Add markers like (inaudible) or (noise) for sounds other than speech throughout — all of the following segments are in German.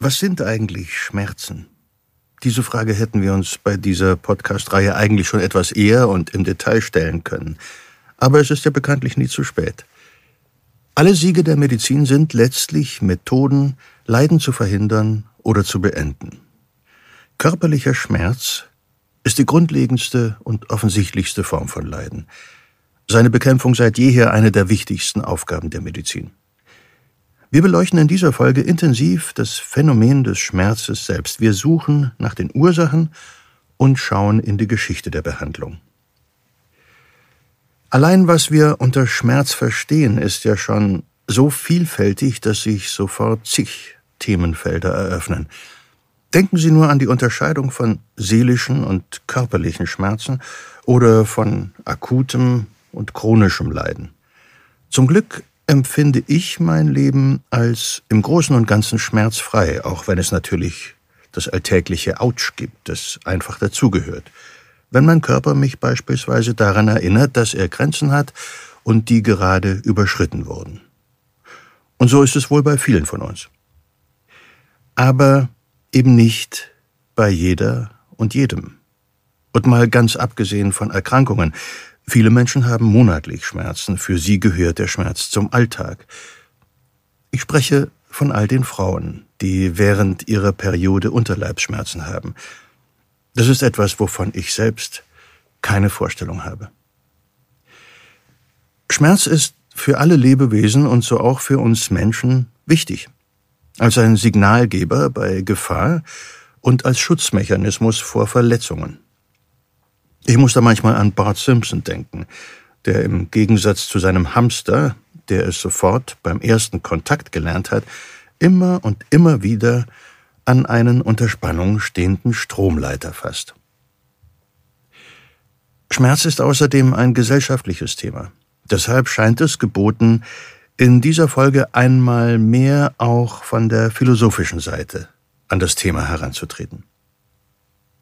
Was sind eigentlich Schmerzen? Diese Frage hätten wir uns bei dieser Podcast-Reihe eigentlich schon etwas eher und im Detail stellen können. Aber es ist ja bekanntlich nie zu spät. Alle Siege der Medizin sind letztlich Methoden, Leiden zu verhindern oder zu beenden. Körperlicher Schmerz ist die grundlegendste und offensichtlichste Form von Leiden. Seine Bekämpfung seit jeher eine der wichtigsten Aufgaben der Medizin. Wir beleuchten in dieser Folge intensiv das Phänomen des Schmerzes selbst. Wir suchen nach den Ursachen und schauen in die Geschichte der Behandlung. Allein was wir unter Schmerz verstehen, ist ja schon so vielfältig, dass sich sofort zig Themenfelder eröffnen. Denken Sie nur an die Unterscheidung von seelischen und körperlichen Schmerzen oder von akutem und chronischem Leiden. Zum Glück empfinde ich mein Leben als im Großen und Ganzen schmerzfrei, auch wenn es natürlich das alltägliche Autsch gibt, das einfach dazugehört. Wenn mein Körper mich beispielsweise daran erinnert, dass er Grenzen hat und die gerade überschritten wurden. Und so ist es wohl bei vielen von uns. Aber eben nicht bei jeder und jedem. Und mal ganz abgesehen von Erkrankungen, Viele Menschen haben monatlich Schmerzen, für sie gehört der Schmerz zum Alltag. Ich spreche von all den Frauen, die während ihrer Periode Unterleibsschmerzen haben. Das ist etwas, wovon ich selbst keine Vorstellung habe. Schmerz ist für alle Lebewesen und so auch für uns Menschen wichtig. Als ein Signalgeber bei Gefahr und als Schutzmechanismus vor Verletzungen. Ich muss da manchmal an Bart Simpson denken, der im Gegensatz zu seinem Hamster, der es sofort beim ersten Kontakt gelernt hat, immer und immer wieder an einen unter Spannung stehenden Stromleiter fasst. Schmerz ist außerdem ein gesellschaftliches Thema. Deshalb scheint es geboten, in dieser Folge einmal mehr auch von der philosophischen Seite an das Thema heranzutreten.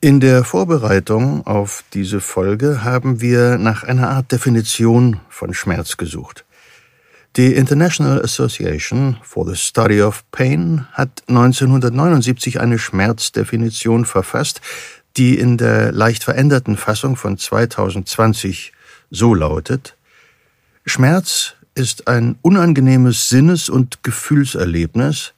In der Vorbereitung auf diese Folge haben wir nach einer Art Definition von Schmerz gesucht. Die International Association for the Study of Pain hat 1979 eine Schmerzdefinition verfasst, die in der leicht veränderten Fassung von 2020 so lautet Schmerz ist ein unangenehmes Sinnes- und Gefühlserlebnis,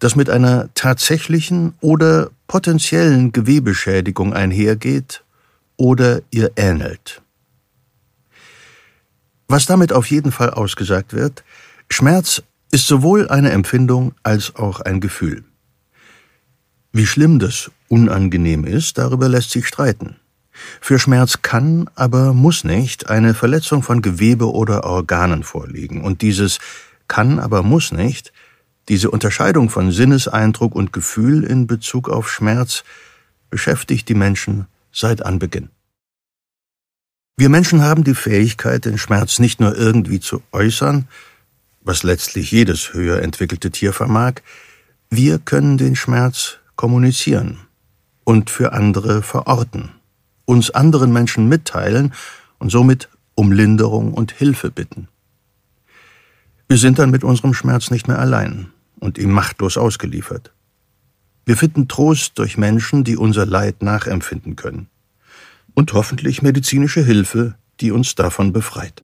das mit einer tatsächlichen oder potenziellen Gewebeschädigung einhergeht oder ihr ähnelt. Was damit auf jeden Fall ausgesagt wird, Schmerz ist sowohl eine Empfindung als auch ein Gefühl. Wie schlimm das unangenehm ist, darüber lässt sich streiten. Für Schmerz kann, aber muss nicht eine Verletzung von Gewebe oder Organen vorliegen, und dieses kann, aber muss nicht diese Unterscheidung von Sinneseindruck und Gefühl in Bezug auf Schmerz beschäftigt die Menschen seit Anbeginn. Wir Menschen haben die Fähigkeit, den Schmerz nicht nur irgendwie zu äußern, was letztlich jedes höher entwickelte Tier vermag, wir können den Schmerz kommunizieren und für andere verorten, uns anderen Menschen mitteilen und somit um Linderung und Hilfe bitten. Wir sind dann mit unserem Schmerz nicht mehr allein und ihm machtlos ausgeliefert. Wir finden Trost durch Menschen, die unser Leid nachempfinden können. Und hoffentlich medizinische Hilfe, die uns davon befreit.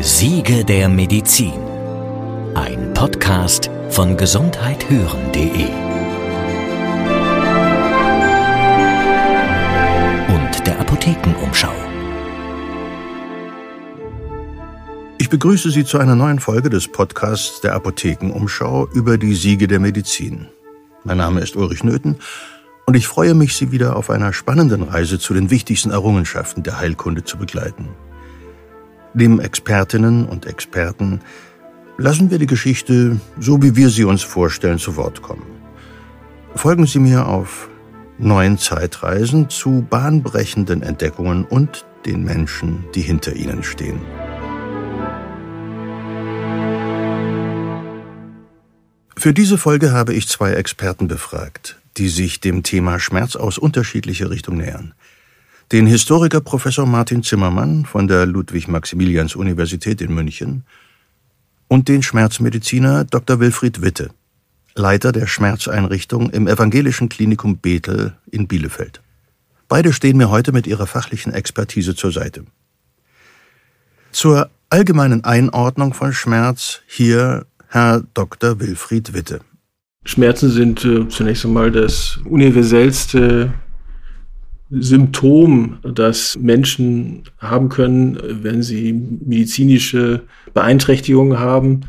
Siege der Medizin. Ein Podcast von gesundheithören.de und der Apothekenumschau. Begrüße Sie zu einer neuen Folge des Podcasts der Apothekenumschau über die Siege der Medizin. Mein Name ist Ulrich Nöthen und ich freue mich, Sie wieder auf einer spannenden Reise zu den wichtigsten Errungenschaften der Heilkunde zu begleiten. Dem Expertinnen und Experten lassen wir die Geschichte, so wie wir sie uns vorstellen, zu Wort kommen. Folgen Sie mir auf neuen Zeitreisen zu bahnbrechenden Entdeckungen und den Menschen, die hinter ihnen stehen. Für diese Folge habe ich zwei Experten befragt, die sich dem Thema Schmerz aus unterschiedlicher Richtung nähern. Den Historiker Professor Martin Zimmermann von der Ludwig-Maximilians-Universität in München und den Schmerzmediziner Dr. Wilfried Witte, Leiter der Schmerzeinrichtung im Evangelischen Klinikum Bethel in Bielefeld. Beide stehen mir heute mit ihrer fachlichen Expertise zur Seite. Zur allgemeinen Einordnung von Schmerz hier Herr Dr. Wilfried Witte. Schmerzen sind äh, zunächst einmal das universellste Symptom, das Menschen haben können, wenn sie medizinische Beeinträchtigungen haben.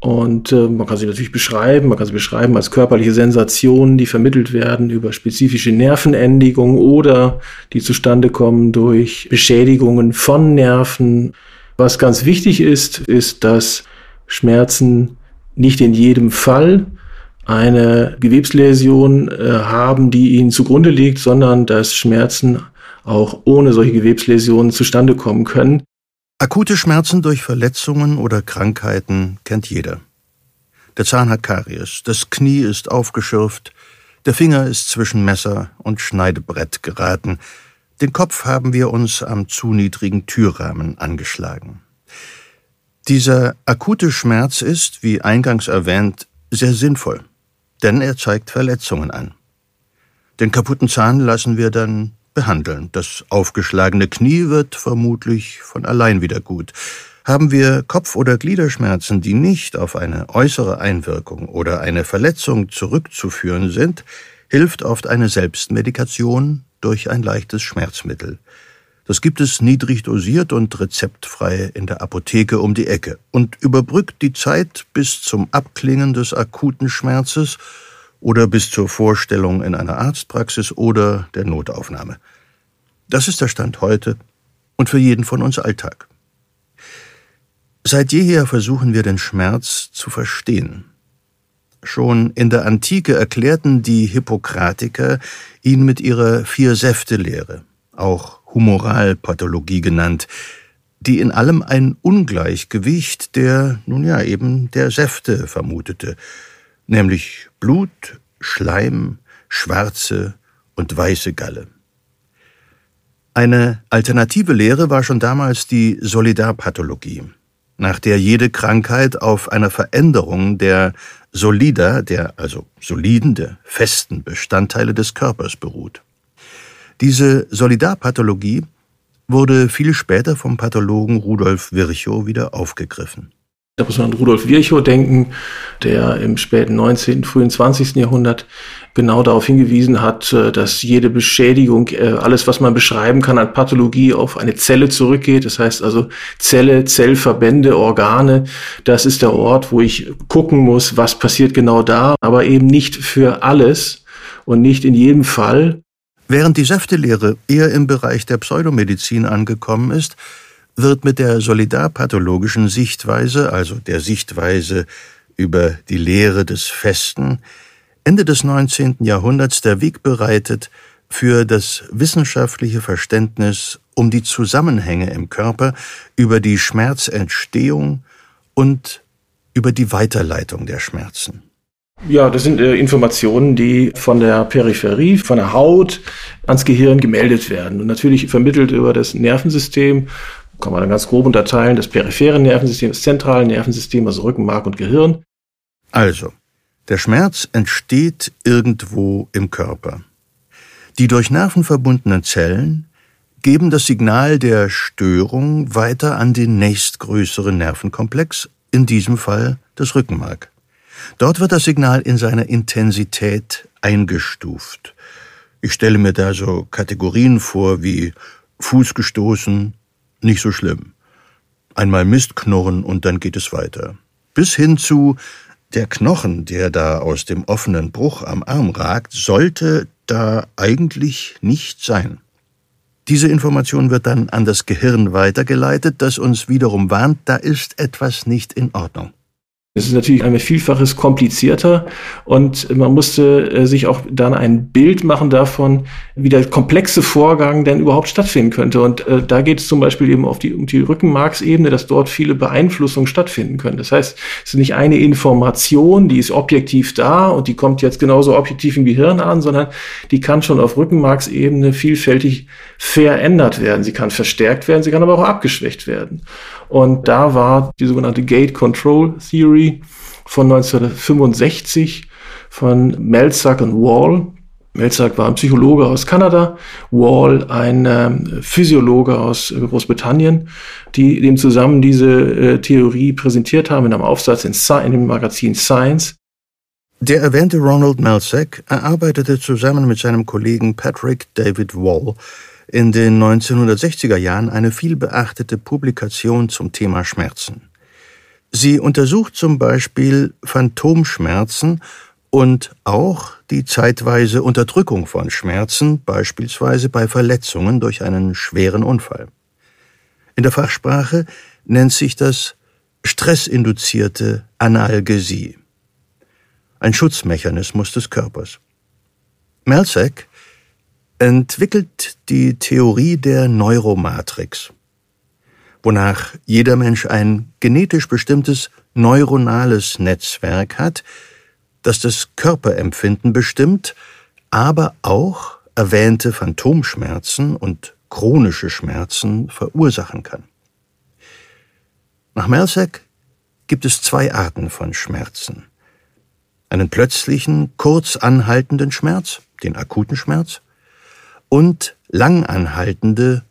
Und äh, man kann sie natürlich beschreiben, man kann sie beschreiben als körperliche Sensationen, die vermittelt werden über spezifische Nervenendigungen oder die zustande kommen durch Beschädigungen von Nerven. Was ganz wichtig ist, ist, dass Schmerzen nicht in jedem Fall eine Gewebsläsion äh, haben, die ihnen zugrunde liegt, sondern dass Schmerzen auch ohne solche Gewebsläsionen zustande kommen können. Akute Schmerzen durch Verletzungen oder Krankheiten kennt jeder. Der Zahn hat Karies, das Knie ist aufgeschürft, der Finger ist zwischen Messer und Schneidebrett geraten, den Kopf haben wir uns am zu niedrigen Türrahmen angeschlagen. Dieser akute Schmerz ist, wie eingangs erwähnt, sehr sinnvoll denn er zeigt Verletzungen an. Den kaputten Zahn lassen wir dann behandeln. Das aufgeschlagene Knie wird vermutlich von allein wieder gut. Haben wir Kopf- oder Gliederschmerzen, die nicht auf eine äußere Einwirkung oder eine Verletzung zurückzuführen sind, hilft oft eine Selbstmedikation durch ein leichtes Schmerzmittel. Das gibt es niedrig dosiert und rezeptfrei in der Apotheke um die Ecke und überbrückt die Zeit bis zum Abklingen des akuten Schmerzes oder bis zur Vorstellung in einer Arztpraxis oder der Notaufnahme. Das ist der Stand heute und für jeden von uns Alltag. Seit jeher versuchen wir den Schmerz zu verstehen. Schon in der Antike erklärten die Hippokratiker ihn mit ihrer Vier-Säfte-Lehre, auch Humoralpathologie genannt, die in allem ein Ungleichgewicht der, nun ja, eben der Säfte vermutete, nämlich Blut, Schleim, schwarze und weiße Galle. Eine alternative Lehre war schon damals die Solidarpathologie, nach der jede Krankheit auf einer Veränderung der solider, der also soliden, der festen Bestandteile des Körpers beruht. Diese Solidarpathologie wurde viel später vom Pathologen Rudolf Virchow wieder aufgegriffen. Da muss man an Rudolf Virchow denken, der im späten 19., frühen 20. Jahrhundert genau darauf hingewiesen hat, äh, dass jede Beschädigung, äh, alles, was man beschreiben kann an Pathologie, auf eine Zelle zurückgeht. Das heißt also Zelle, Zellverbände, Organe, das ist der Ort, wo ich gucken muss, was passiert genau da, aber eben nicht für alles und nicht in jedem Fall. Während die Säftelehre eher im Bereich der Pseudomedizin angekommen ist, wird mit der solidarpathologischen Sichtweise, also der Sichtweise über die Lehre des Festen, Ende des 19. Jahrhunderts der Weg bereitet für das wissenschaftliche Verständnis um die Zusammenhänge im Körper, über die Schmerzentstehung und über die Weiterleitung der Schmerzen. Ja, das sind äh, Informationen, die von der Peripherie, von der Haut ans Gehirn gemeldet werden und natürlich vermittelt über das Nervensystem. Kann man dann ganz grob unterteilen, das periphere Nervensystem, das zentrale Nervensystem, also Rückenmark und Gehirn. Also, der Schmerz entsteht irgendwo im Körper. Die durch Nerven verbundenen Zellen geben das Signal der Störung weiter an den nächstgrößeren Nervenkomplex, in diesem Fall das Rückenmark. Dort wird das Signal in seiner Intensität eingestuft. Ich stelle mir da so Kategorien vor wie Fuß gestoßen, nicht so schlimm. Einmal Mist knurren und dann geht es weiter. Bis hin zu der Knochen, der da aus dem offenen Bruch am Arm ragt, sollte da eigentlich nicht sein. Diese Information wird dann an das Gehirn weitergeleitet, das uns wiederum warnt, da ist etwas nicht in Ordnung. Es ist natürlich ein Vielfaches komplizierter und man musste äh, sich auch dann ein Bild machen davon, wie der komplexe Vorgang denn überhaupt stattfinden könnte. Und äh, da geht es zum Beispiel eben auf die, um die Rückenmarksebene, dass dort viele Beeinflussungen stattfinden können. Das heißt, es ist nicht eine Information, die ist objektiv da und die kommt jetzt genauso objektiv im Gehirn an, sondern die kann schon auf Rückenmarksebene vielfältig verändert werden. Sie kann verstärkt werden, sie kann aber auch abgeschwächt werden. Und da war die sogenannte Gate Control Theory von 1965 von Melzack und Wall. Melzack war ein Psychologe aus Kanada, Wall ein äh, Physiologe aus Großbritannien, die dem zusammen diese äh, Theorie präsentiert haben in einem Aufsatz in, in dem Magazin Science. Der erwähnte Ronald Melzack erarbeitete zusammen mit seinem Kollegen Patrick David Wall in den 1960er Jahren eine vielbeachtete Publikation zum Thema Schmerzen. Sie untersucht zum Beispiel Phantomschmerzen und auch die zeitweise Unterdrückung von Schmerzen, beispielsweise bei Verletzungen durch einen schweren Unfall. In der Fachsprache nennt sich das stressinduzierte Analgesie, ein Schutzmechanismus des Körpers. Melzack entwickelt die Theorie der Neuromatrix, wonach jeder Mensch ein genetisch bestimmtes neuronales Netzwerk hat, das das Körperempfinden bestimmt, aber auch erwähnte Phantomschmerzen und chronische Schmerzen verursachen kann. Nach Melzack gibt es zwei Arten von Schmerzen. Einen plötzlichen, kurz anhaltenden Schmerz, den akuten Schmerz, und langanhaltende,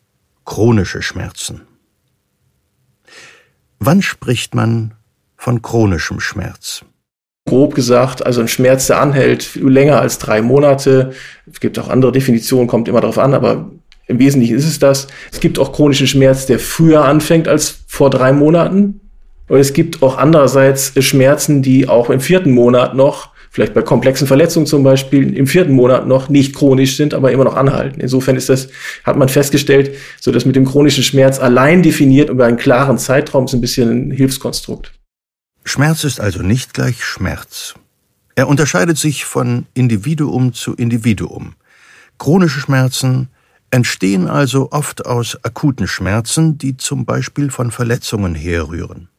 chronische Schmerzen. Wann spricht man von chronischem Schmerz? grob gesagt, also ein Schmerz, der anhält länger als drei Monate. Es gibt auch andere Definitionen, kommt immer darauf an, aber im Wesentlichen ist es das. Es gibt auch chronischen Schmerz, der früher anfängt als vor drei Monaten. Und es gibt auch andererseits Schmerzen, die auch im vierten Monat noch, vielleicht bei komplexen Verletzungen zum Beispiel, im vierten Monat noch nicht chronisch sind, aber immer noch anhalten. Insofern ist das, hat man festgestellt, so dass mit dem chronischen Schmerz allein definiert über einen klaren Zeitraum ist ein bisschen ein Hilfskonstrukt. Schmerz ist also nicht gleich Schmerz. Er unterscheidet sich von Individuum zu Individuum. Chronische Schmerzen entstehen also oft aus akuten Schmerzen, die zum Beispiel von Verletzungen herrühren.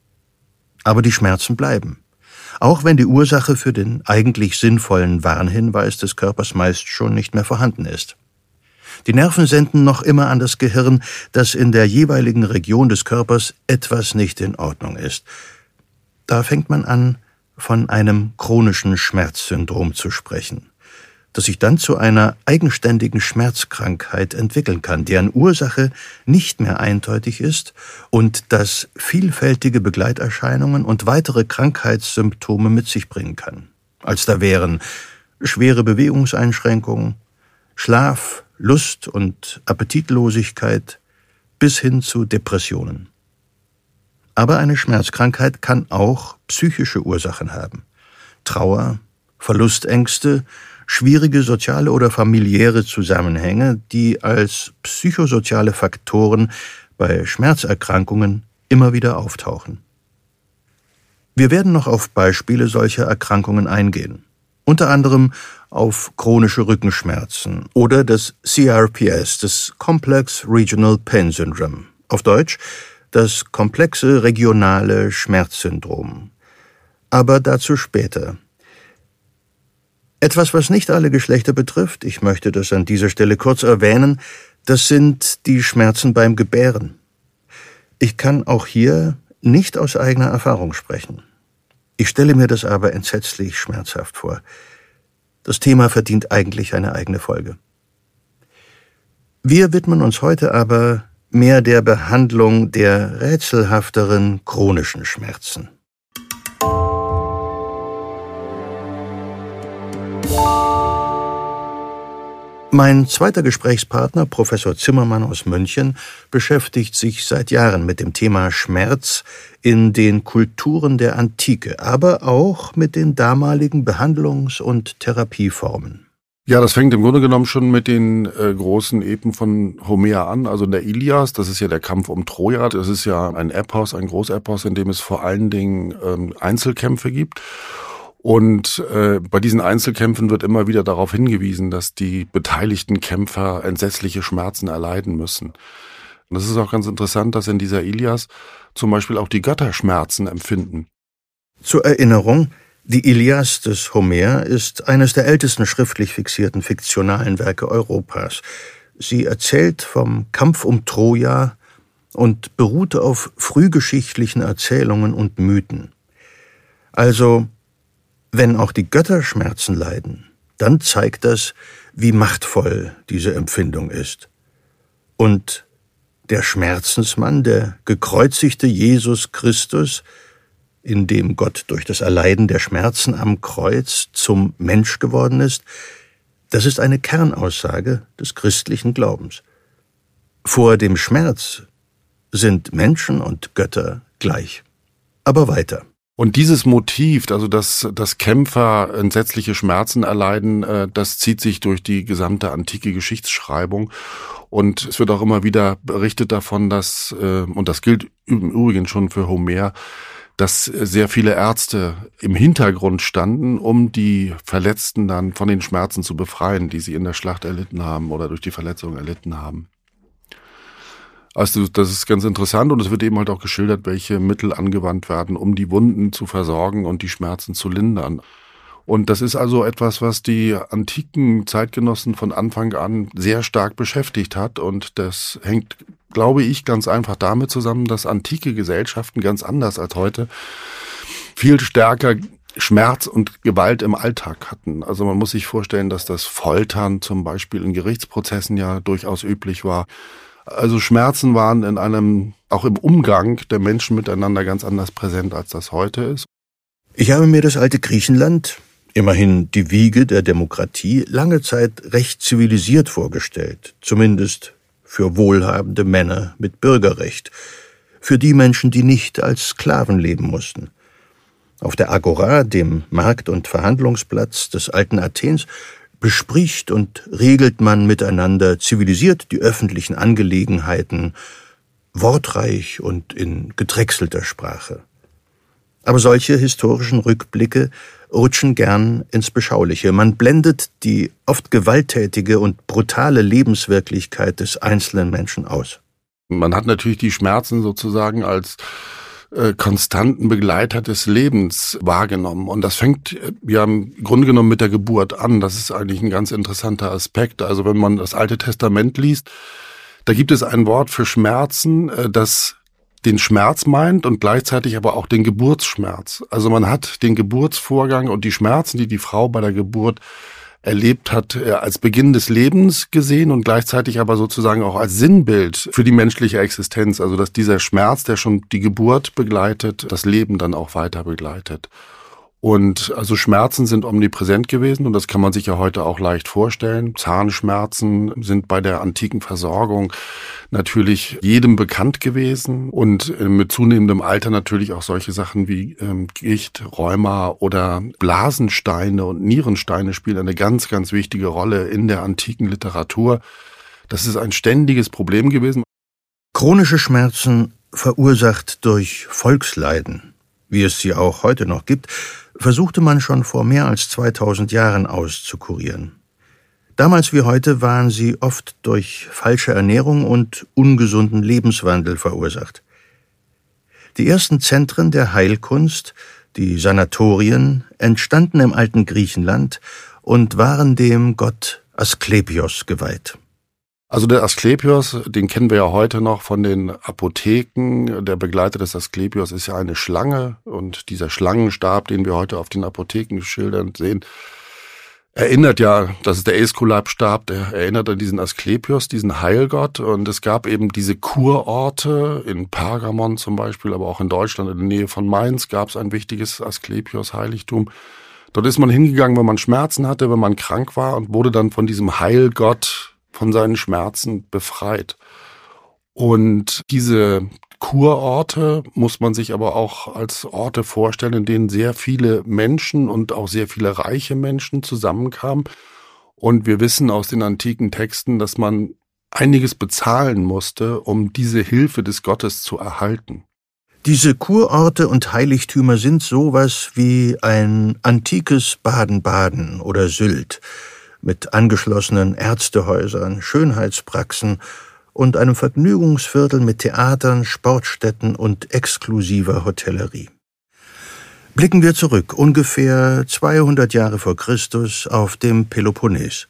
Aber die Schmerzen bleiben, auch wenn die Ursache für den eigentlich sinnvollen Warnhinweis des Körpers meist schon nicht mehr vorhanden ist. Die Nerven senden noch immer an das Gehirn, dass in der jeweiligen Region des Körpers etwas nicht in Ordnung ist, da fängt man an, von einem chronischen Schmerzsyndrom zu sprechen, das sich dann zu einer eigenständigen Schmerzkrankheit entwickeln kann, deren Ursache nicht mehr eindeutig ist und das vielfältige Begleiterscheinungen und weitere Krankheitssymptome mit sich bringen kann. Als da wären schwere Bewegungseinschränkungen, Schlaf, Lust und Appetitlosigkeit bis hin zu Depressionen. Aber eine Schmerzkrankheit kann auch psychische Ursachen haben. Trauer, Verlustängste, schwierige soziale oder familiäre Zusammenhänge, die als psychosoziale Faktoren bei Schmerzerkrankungen immer wieder auftauchen. Wir werden noch auf Beispiele solcher Erkrankungen eingehen, unter anderem auf chronische Rückenschmerzen oder das CRPS, das Complex Regional Pain Syndrome, auf Deutsch das komplexe regionale Schmerzsyndrom. Aber dazu später. Etwas, was nicht alle Geschlechter betrifft, ich möchte das an dieser Stelle kurz erwähnen, das sind die Schmerzen beim Gebären. Ich kann auch hier nicht aus eigener Erfahrung sprechen. Ich stelle mir das aber entsetzlich schmerzhaft vor. Das Thema verdient eigentlich eine eigene Folge. Wir widmen uns heute aber mehr der Behandlung der rätselhafteren chronischen Schmerzen. Mein zweiter Gesprächspartner, Professor Zimmermann aus München, beschäftigt sich seit Jahren mit dem Thema Schmerz in den Kulturen der Antike, aber auch mit den damaligen Behandlungs- und Therapieformen. Ja, das fängt im Grunde genommen schon mit den äh, großen Epen von Homer an, also in der Ilias, das ist ja der Kampf um Troja, das ist ja ein Epos, ein Großepos, in dem es vor allen Dingen ähm, Einzelkämpfe gibt. Und äh, bei diesen Einzelkämpfen wird immer wieder darauf hingewiesen, dass die beteiligten Kämpfer entsetzliche Schmerzen erleiden müssen. Und das ist auch ganz interessant, dass in dieser Ilias zum Beispiel auch die Götter Schmerzen empfinden. Zur Erinnerung, die Ilias des Homer ist eines der ältesten schriftlich fixierten fiktionalen Werke Europas. Sie erzählt vom Kampf um Troja und beruhte auf frühgeschichtlichen Erzählungen und Mythen. Also, wenn auch die Götter Schmerzen leiden, dann zeigt das, wie machtvoll diese Empfindung ist. Und der Schmerzensmann, der gekreuzigte Jesus Christus, in dem Gott durch das Erleiden der Schmerzen am Kreuz zum Mensch geworden ist, das ist eine Kernaussage des christlichen Glaubens. Vor dem Schmerz sind Menschen und Götter gleich. Aber weiter. Und dieses Motiv, also dass, dass Kämpfer entsetzliche Schmerzen erleiden, äh, das zieht sich durch die gesamte antike Geschichtsschreibung. Und es wird auch immer wieder berichtet davon, dass, äh, und das gilt im Übrigen schon für Homer, dass sehr viele Ärzte im Hintergrund standen, um die Verletzten dann von den Schmerzen zu befreien, die sie in der Schlacht erlitten haben oder durch die Verletzungen erlitten haben. Also das ist ganz interessant und es wird eben halt auch geschildert, welche Mittel angewandt werden, um die Wunden zu versorgen und die Schmerzen zu lindern. Und das ist also etwas, was die antiken Zeitgenossen von Anfang an sehr stark beschäftigt hat. Und das hängt, glaube ich, ganz einfach damit zusammen, dass antike Gesellschaften ganz anders als heute viel stärker Schmerz und Gewalt im Alltag hatten. Also man muss sich vorstellen, dass das Foltern zum Beispiel in Gerichtsprozessen ja durchaus üblich war. Also Schmerzen waren in einem, auch im Umgang der Menschen miteinander ganz anders präsent, als das heute ist. Ich habe mir das alte Griechenland immerhin die Wiege der Demokratie, lange Zeit recht zivilisiert vorgestellt, zumindest für wohlhabende Männer mit Bürgerrecht, für die Menschen, die nicht als Sklaven leben mussten. Auf der Agora, dem Markt- und Verhandlungsplatz des alten Athens, bespricht und regelt man miteinander zivilisiert die öffentlichen Angelegenheiten, wortreich und in gedrechselter Sprache. Aber solche historischen Rückblicke rutschen gern ins Beschauliche. Man blendet die oft gewalttätige und brutale Lebenswirklichkeit des einzelnen Menschen aus. Man hat natürlich die Schmerzen sozusagen als äh, konstanten Begleiter des Lebens wahrgenommen. Und das fängt äh, ja im Grunde genommen mit der Geburt an. Das ist eigentlich ein ganz interessanter Aspekt. Also wenn man das Alte Testament liest, da gibt es ein Wort für Schmerzen, äh, das den Schmerz meint und gleichzeitig aber auch den Geburtsschmerz. Also man hat den Geburtsvorgang und die Schmerzen, die die Frau bei der Geburt erlebt hat, äh, als Beginn des Lebens gesehen und gleichzeitig aber sozusagen auch als Sinnbild für die menschliche Existenz. Also dass dieser Schmerz, der schon die Geburt begleitet, das Leben dann auch weiter begleitet. Und also Schmerzen sind omnipräsent gewesen und das kann man sich ja heute auch leicht vorstellen. Zahnschmerzen sind bei der antiken Versorgung natürlich jedem bekannt gewesen und äh, mit zunehmendem Alter natürlich auch solche Sachen wie ähm, Gicht, Rheuma oder Blasensteine und Nierensteine spielen eine ganz, ganz wichtige Rolle in der antiken Literatur. Das ist ein ständiges Problem gewesen. Chronische Schmerzen verursacht durch Volksleiden, wie es sie auch heute noch gibt, versuchte man schon vor mehr als 2000 Jahren auszukurieren. Damals wie heute waren sie oft durch falsche Ernährung und ungesunden Lebenswandel verursacht. Die ersten Zentren der Heilkunst, die Sanatorien, entstanden im alten Griechenland und waren dem Gott Asklepios geweiht. Also der Asklepios, den kennen wir ja heute noch von den Apotheken. Der Begleiter des Asklepios ist ja eine Schlange und dieser Schlangenstab, den wir heute auf den Apothekenschildern sehen, erinnert ja, das ist der Aeskulapstab, der erinnert an diesen Asklepios, diesen Heilgott. Und es gab eben diese Kurorte in Pergamon zum Beispiel, aber auch in Deutschland, in der Nähe von Mainz gab es ein wichtiges Asklepios-Heiligtum. Dort ist man hingegangen, wenn man Schmerzen hatte, wenn man krank war und wurde dann von diesem Heilgott von seinen Schmerzen befreit. Und diese Kurorte muss man sich aber auch als Orte vorstellen, in denen sehr viele Menschen und auch sehr viele reiche Menschen zusammenkamen. Und wir wissen aus den antiken Texten, dass man einiges bezahlen musste, um diese Hilfe des Gottes zu erhalten. Diese Kurorte und Heiligtümer sind sowas wie ein antikes Baden-Baden oder Sylt mit angeschlossenen Ärztehäusern, Schönheitspraxen und einem Vergnügungsviertel mit Theatern, Sportstätten und exklusiver Hotellerie. Blicken wir zurück, ungefähr 200 Jahre vor Christus, auf dem Peloponnes.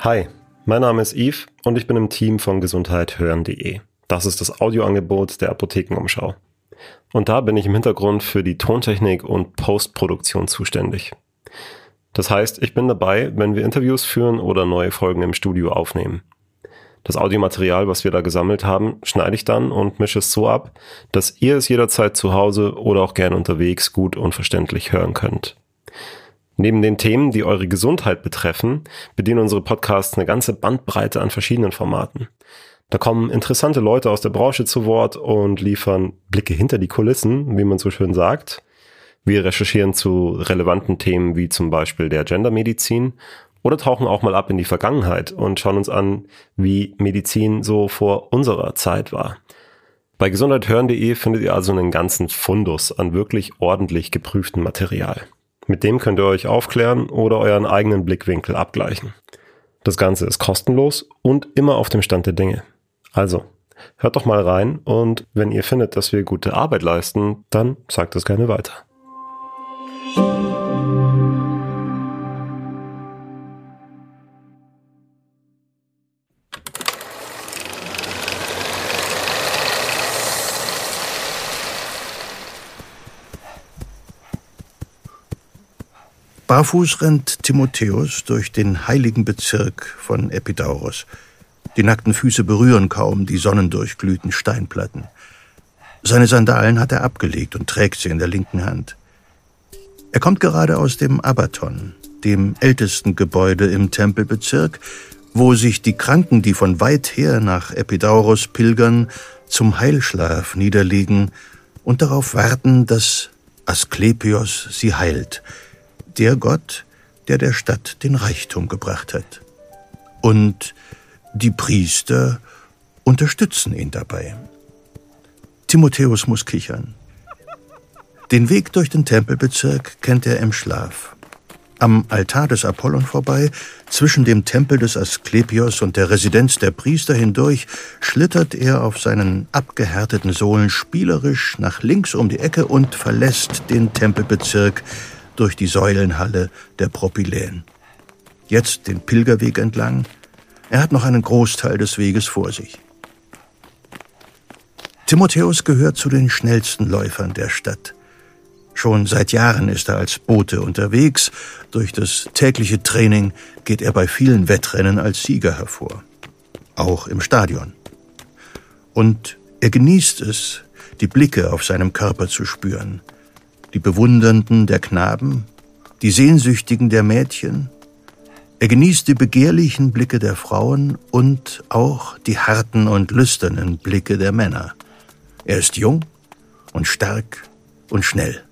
Hi, mein Name ist Yves und ich bin im Team von gesundheithören.de. Das ist das Audioangebot der Apothekenumschau. Und da bin ich im Hintergrund für die Tontechnik und Postproduktion zuständig. Das heißt, ich bin dabei, wenn wir Interviews führen oder neue Folgen im Studio aufnehmen. Das Audiomaterial, was wir da gesammelt haben, schneide ich dann und mische es so ab, dass ihr es jederzeit zu Hause oder auch gern unterwegs gut und verständlich hören könnt. Neben den Themen, die eure Gesundheit betreffen, bedienen unsere Podcasts eine ganze Bandbreite an verschiedenen Formaten. Da kommen interessante Leute aus der Branche zu Wort und liefern Blicke hinter die Kulissen, wie man so schön sagt. Wir recherchieren zu relevanten Themen wie zum Beispiel der Gendermedizin oder tauchen auch mal ab in die Vergangenheit und schauen uns an, wie Medizin so vor unserer Zeit war. Bei gesundheithören.de findet ihr also einen ganzen Fundus an wirklich ordentlich geprüftem Material. Mit dem könnt ihr euch aufklären oder euren eigenen Blickwinkel abgleichen. Das Ganze ist kostenlos und immer auf dem Stand der Dinge. Also, hört doch mal rein und wenn ihr findet, dass wir gute Arbeit leisten, dann sagt es gerne weiter. Barfuß rennt Timotheus durch den heiligen Bezirk von Epidauros. Die nackten Füße berühren kaum die sonnendurchglühten Steinplatten. Seine Sandalen hat er abgelegt und trägt sie in der linken Hand. Er kommt gerade aus dem Abaton, dem ältesten Gebäude im Tempelbezirk, wo sich die Kranken, die von weit her nach Epidauros pilgern, zum Heilschlaf niederlegen und darauf warten, dass Asklepios sie heilt – der Gott, der der Stadt den Reichtum gebracht hat. Und die Priester unterstützen ihn dabei. Timotheus muss kichern. Den Weg durch den Tempelbezirk kennt er im Schlaf. Am Altar des Apollon vorbei, zwischen dem Tempel des Asklepios und der Residenz der Priester hindurch, schlittert er auf seinen abgehärteten Sohlen spielerisch nach links um die Ecke und verlässt den Tempelbezirk, durch die Säulenhalle der Propyläen. Jetzt den Pilgerweg entlang. Er hat noch einen Großteil des Weges vor sich. Timotheus gehört zu den schnellsten Läufern der Stadt. Schon seit Jahren ist er als Bote unterwegs. Durch das tägliche Training geht er bei vielen Wettrennen als Sieger hervor. Auch im Stadion. Und er genießt es, die Blicke auf seinem Körper zu spüren – die Bewundernden der Knaben, die Sehnsüchtigen der Mädchen. Er genießt die begehrlichen Blicke der Frauen und auch die harten und lüsternen Blicke der Männer. Er ist jung und stark und schnell.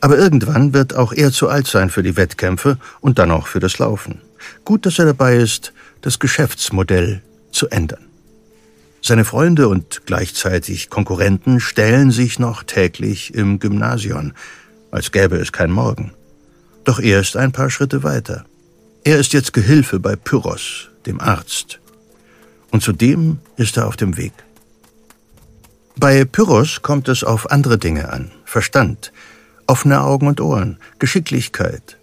Aber irgendwann wird auch er zu alt sein für die Wettkämpfe und dann auch für das Laufen. Gut, dass er dabei ist, das Geschäftsmodell zu ändern. Seine Freunde und gleichzeitig Konkurrenten stellen sich noch täglich im Gymnasion, als gäbe es kein Morgen. Doch er ist ein paar Schritte weiter. Er ist jetzt Gehilfe bei Pyrrhos, dem Arzt. Und zudem ist er auf dem Weg. Bei Pyrrhos kommt es auf andere Dinge an. Verstand, offene Augen und Ohren, Geschicklichkeit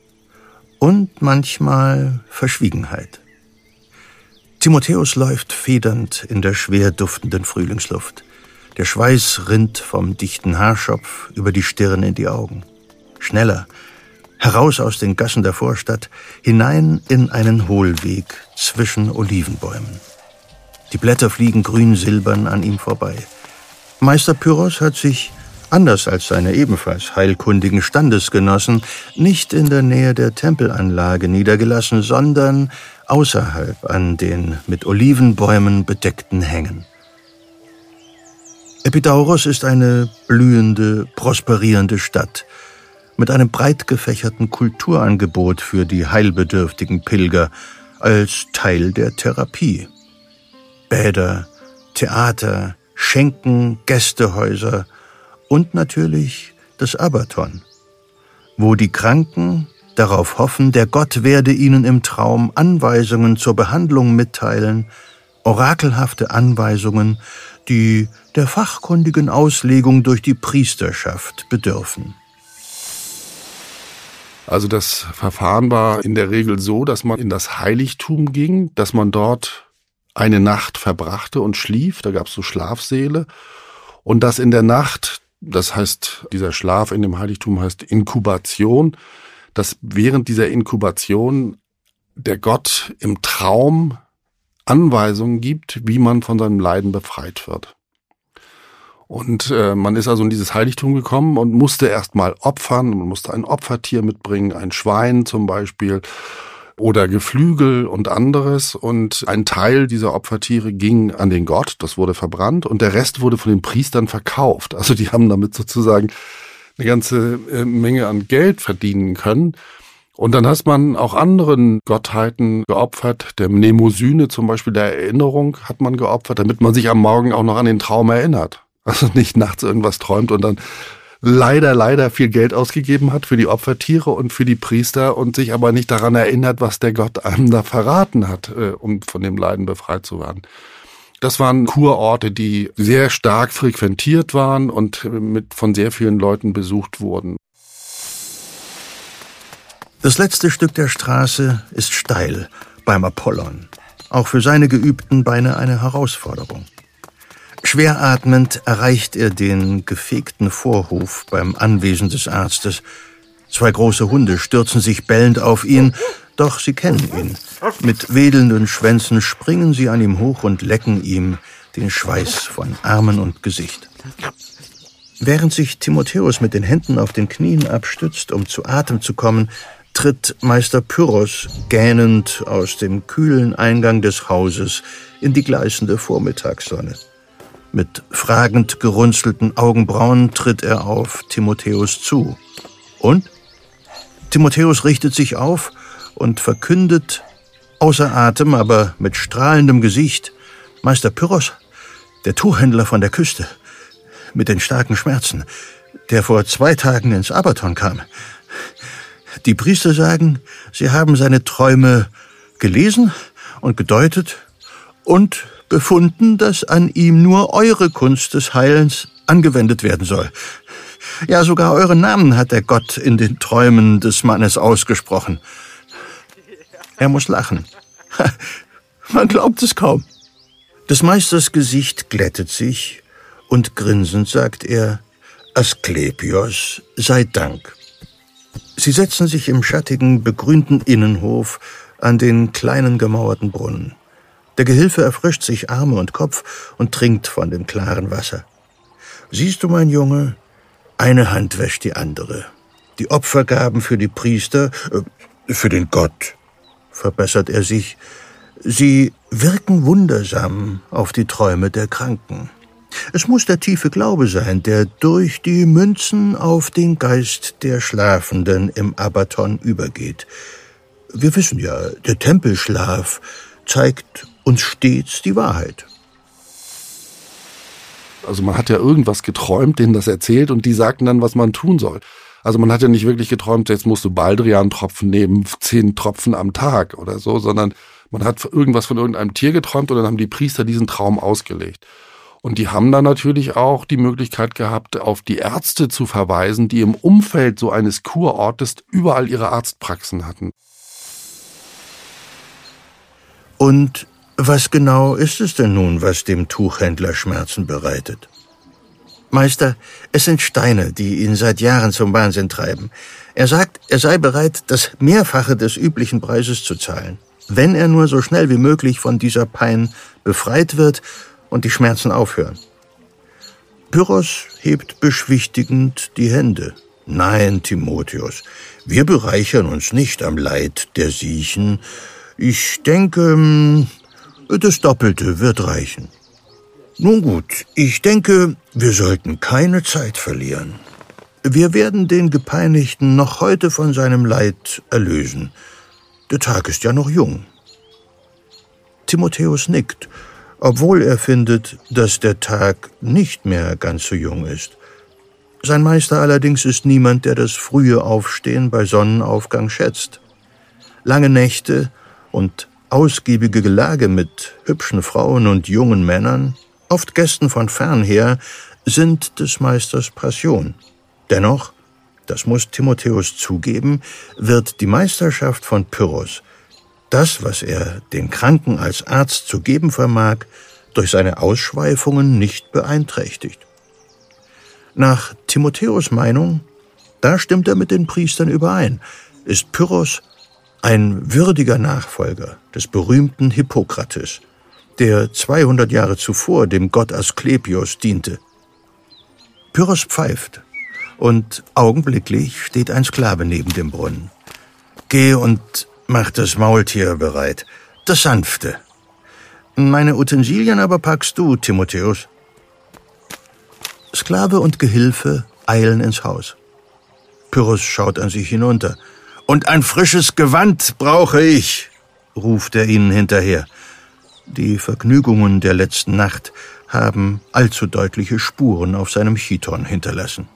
und manchmal Verschwiegenheit. Timotheus läuft federnd in der schwer duftenden Frühlingsluft. Der Schweiß rinnt vom dichten Haarschopf über die Stirn in die Augen. Schneller, heraus aus den Gassen der Vorstadt, hinein in einen Hohlweg zwischen Olivenbäumen. Die Blätter fliegen grün-silbern an ihm vorbei. Meister Pyrrhos hat sich, anders als seine ebenfalls heilkundigen Standesgenossen, nicht in der Nähe der Tempelanlage niedergelassen, sondern außerhalb an den mit Olivenbäumen bedeckten Hängen. Epidauros ist eine blühende, prosperierende Stadt mit einem breit gefächerten Kulturangebot für die heilbedürftigen Pilger als Teil der Therapie. Bäder, Theater, Schenken, Gästehäuser und natürlich das Abaton, wo die Kranken darauf hoffen, der Gott werde ihnen im Traum Anweisungen zur Behandlung mitteilen, orakelhafte Anweisungen, die der fachkundigen Auslegung durch die Priesterschaft bedürfen. Also das Verfahren war in der Regel so, dass man in das Heiligtum ging, dass man dort eine Nacht verbrachte und schlief. Da gab es so Schlafsäle. Und dass in der Nacht, das heißt, dieser Schlaf in dem Heiligtum heißt Inkubation, dass während dieser Inkubation der Gott im Traum Anweisungen gibt, wie man von seinem Leiden befreit wird. Und äh, man ist also in dieses Heiligtum gekommen und musste erstmal opfern. Man musste ein Opfertier mitbringen, ein Schwein zum Beispiel oder Geflügel und anderes. Und ein Teil dieser Opfertiere ging an den Gott, das wurde verbrannt und der Rest wurde von den Priestern verkauft. Also die haben damit sozusagen eine ganze äh, Menge an Geld verdienen können. Und dann hat man auch anderen Gottheiten geopfert. Der Mnemosyne zum Beispiel, der Erinnerung hat man geopfert, damit man sich am Morgen auch noch an den Traum erinnert. Also nicht nachts irgendwas träumt und dann leider, leider viel Geld ausgegeben hat für die Opfertiere und für die Priester und sich aber nicht daran erinnert, was der Gott einem da verraten hat, äh, um von dem Leiden befreit zu werden. Das waren Kurorte, die sehr stark frequentiert waren und mit, von sehr vielen Leuten besucht wurden. Das letzte Stück der Straße ist steil beim Apollon. Auch für seine geübten Beine eine Herausforderung. Schwer atmend erreicht er den gefegten Vorhof beim Anwesen des Arztes. Zwei große Hunde stürzen sich bellend auf ihn, doch sie kennen ihn. Mit wedelnden Schwänzen springen sie an ihm hoch und lecken ihm den Schweiß von Armen und Gesicht. Während sich Timotheus mit den Händen auf den Knien abstützt, um zu Atem zu kommen, tritt Meister Pyrrhos gähnend aus dem kühlen Eingang des Hauses in die gleißende Vormittagssonne. Mit fragend gerunzelten Augenbrauen tritt er auf Timotheus zu. Und? Timotheus richtet sich auf und verkündet, außer Atem, aber mit strahlendem Gesicht, Meister Pyrrhos, der Tuchhändler von der Küste, mit den starken Schmerzen, der vor zwei Tagen ins Abaton kam. Die Priester sagen, sie haben seine Träume gelesen und gedeutet und befunden, dass an ihm nur eure Kunst des Heilens angewendet werden soll. Ja, sogar euren Namen hat der Gott in den Träumen des Mannes ausgesprochen. Er muss lachen. (laughs) Man glaubt es kaum. Des Meisters Gesicht glättet sich und grinsend sagt er, Asklepios sei Dank. Sie setzen sich im schattigen, begrünten Innenhof an den kleinen gemauerten Brunnen. Der Gehilfe erfrischt sich Arme und Kopf und trinkt von dem klaren Wasser. Siehst du, mein Junge, eine Hand wäscht die andere. Die Opfergaben für die Priester, äh, für den Gott, verbessert er sich, sie wirken wundersam auf die Träume der Kranken. Es muss der tiefe Glaube sein, der durch die Münzen auf den Geist der Schlafenden im Abaton übergeht. Wir wissen ja, der Tempelschlaf zeigt uns stets die Wahrheit. Also man hat ja irgendwas geträumt, denen das erzählt und die sagten dann, was man tun soll. Also man hat ja nicht wirklich geträumt, jetzt musst du Baldrian-Tropfen nehmen, zehn Tropfen am Tag oder so, sondern man hat irgendwas von irgendeinem Tier geträumt und dann haben die Priester diesen Traum ausgelegt. Und die haben dann natürlich auch die Möglichkeit gehabt, auf die Ärzte zu verweisen, die im Umfeld so eines Kurortes überall ihre Arztpraxen hatten. Und was genau ist es denn nun, was dem Tuchhändler Schmerzen bereitet? Meister, es sind Steine, die ihn seit Jahren zum Wahnsinn treiben. Er sagt, er sei bereit, das Mehrfache des üblichen Preises zu zahlen, wenn er nur so schnell wie möglich von dieser Pein befreit wird und die Schmerzen aufhören. Pyrrhos hebt beschwichtigend die Hände. Nein, Timotheus, wir bereichern uns nicht am Leid der Siechen. Ich denke, hm, das Doppelte wird reichen. Nun gut, ich denke, wir sollten keine Zeit verlieren. Wir werden den Gepeinigten noch heute von seinem Leid erlösen. Der Tag ist ja noch jung. Timotheus nickt obwohl er findet, dass der Tag nicht mehr ganz so jung ist. Sein Meister allerdings ist niemand, der das frühe Aufstehen bei Sonnenaufgang schätzt. Lange Nächte und ausgiebige Gelage mit hübschen Frauen und jungen Männern, oft Gästen von fernher, sind des Meisters Passion. Dennoch, das muss Timotheus zugeben, wird die Meisterschaft von Pyrrhus, das, was er den Kranken als Arzt zu geben vermag, durch seine Ausschweifungen nicht beeinträchtigt. Nach Timotheus Meinung, da stimmt er mit den Priestern überein, ist Pyrrhus ein würdiger Nachfolger des berühmten Hippokrates, der 200 Jahre zuvor dem Gott Asklepios diente. Pyrrhus pfeift, und augenblicklich steht ein Sklave neben dem Brunnen. Geh und mach das Maultier bereit, das sanfte. Meine Utensilien aber packst du, Timotheus. Sklave und Gehilfe eilen ins Haus. Pyrrhus schaut an sich hinunter. Und ein frisches Gewand brauche ich, ruft er ihnen hinterher. Die Vergnügungen der letzten Nacht haben allzu deutliche Spuren auf seinem Chiton hinterlassen.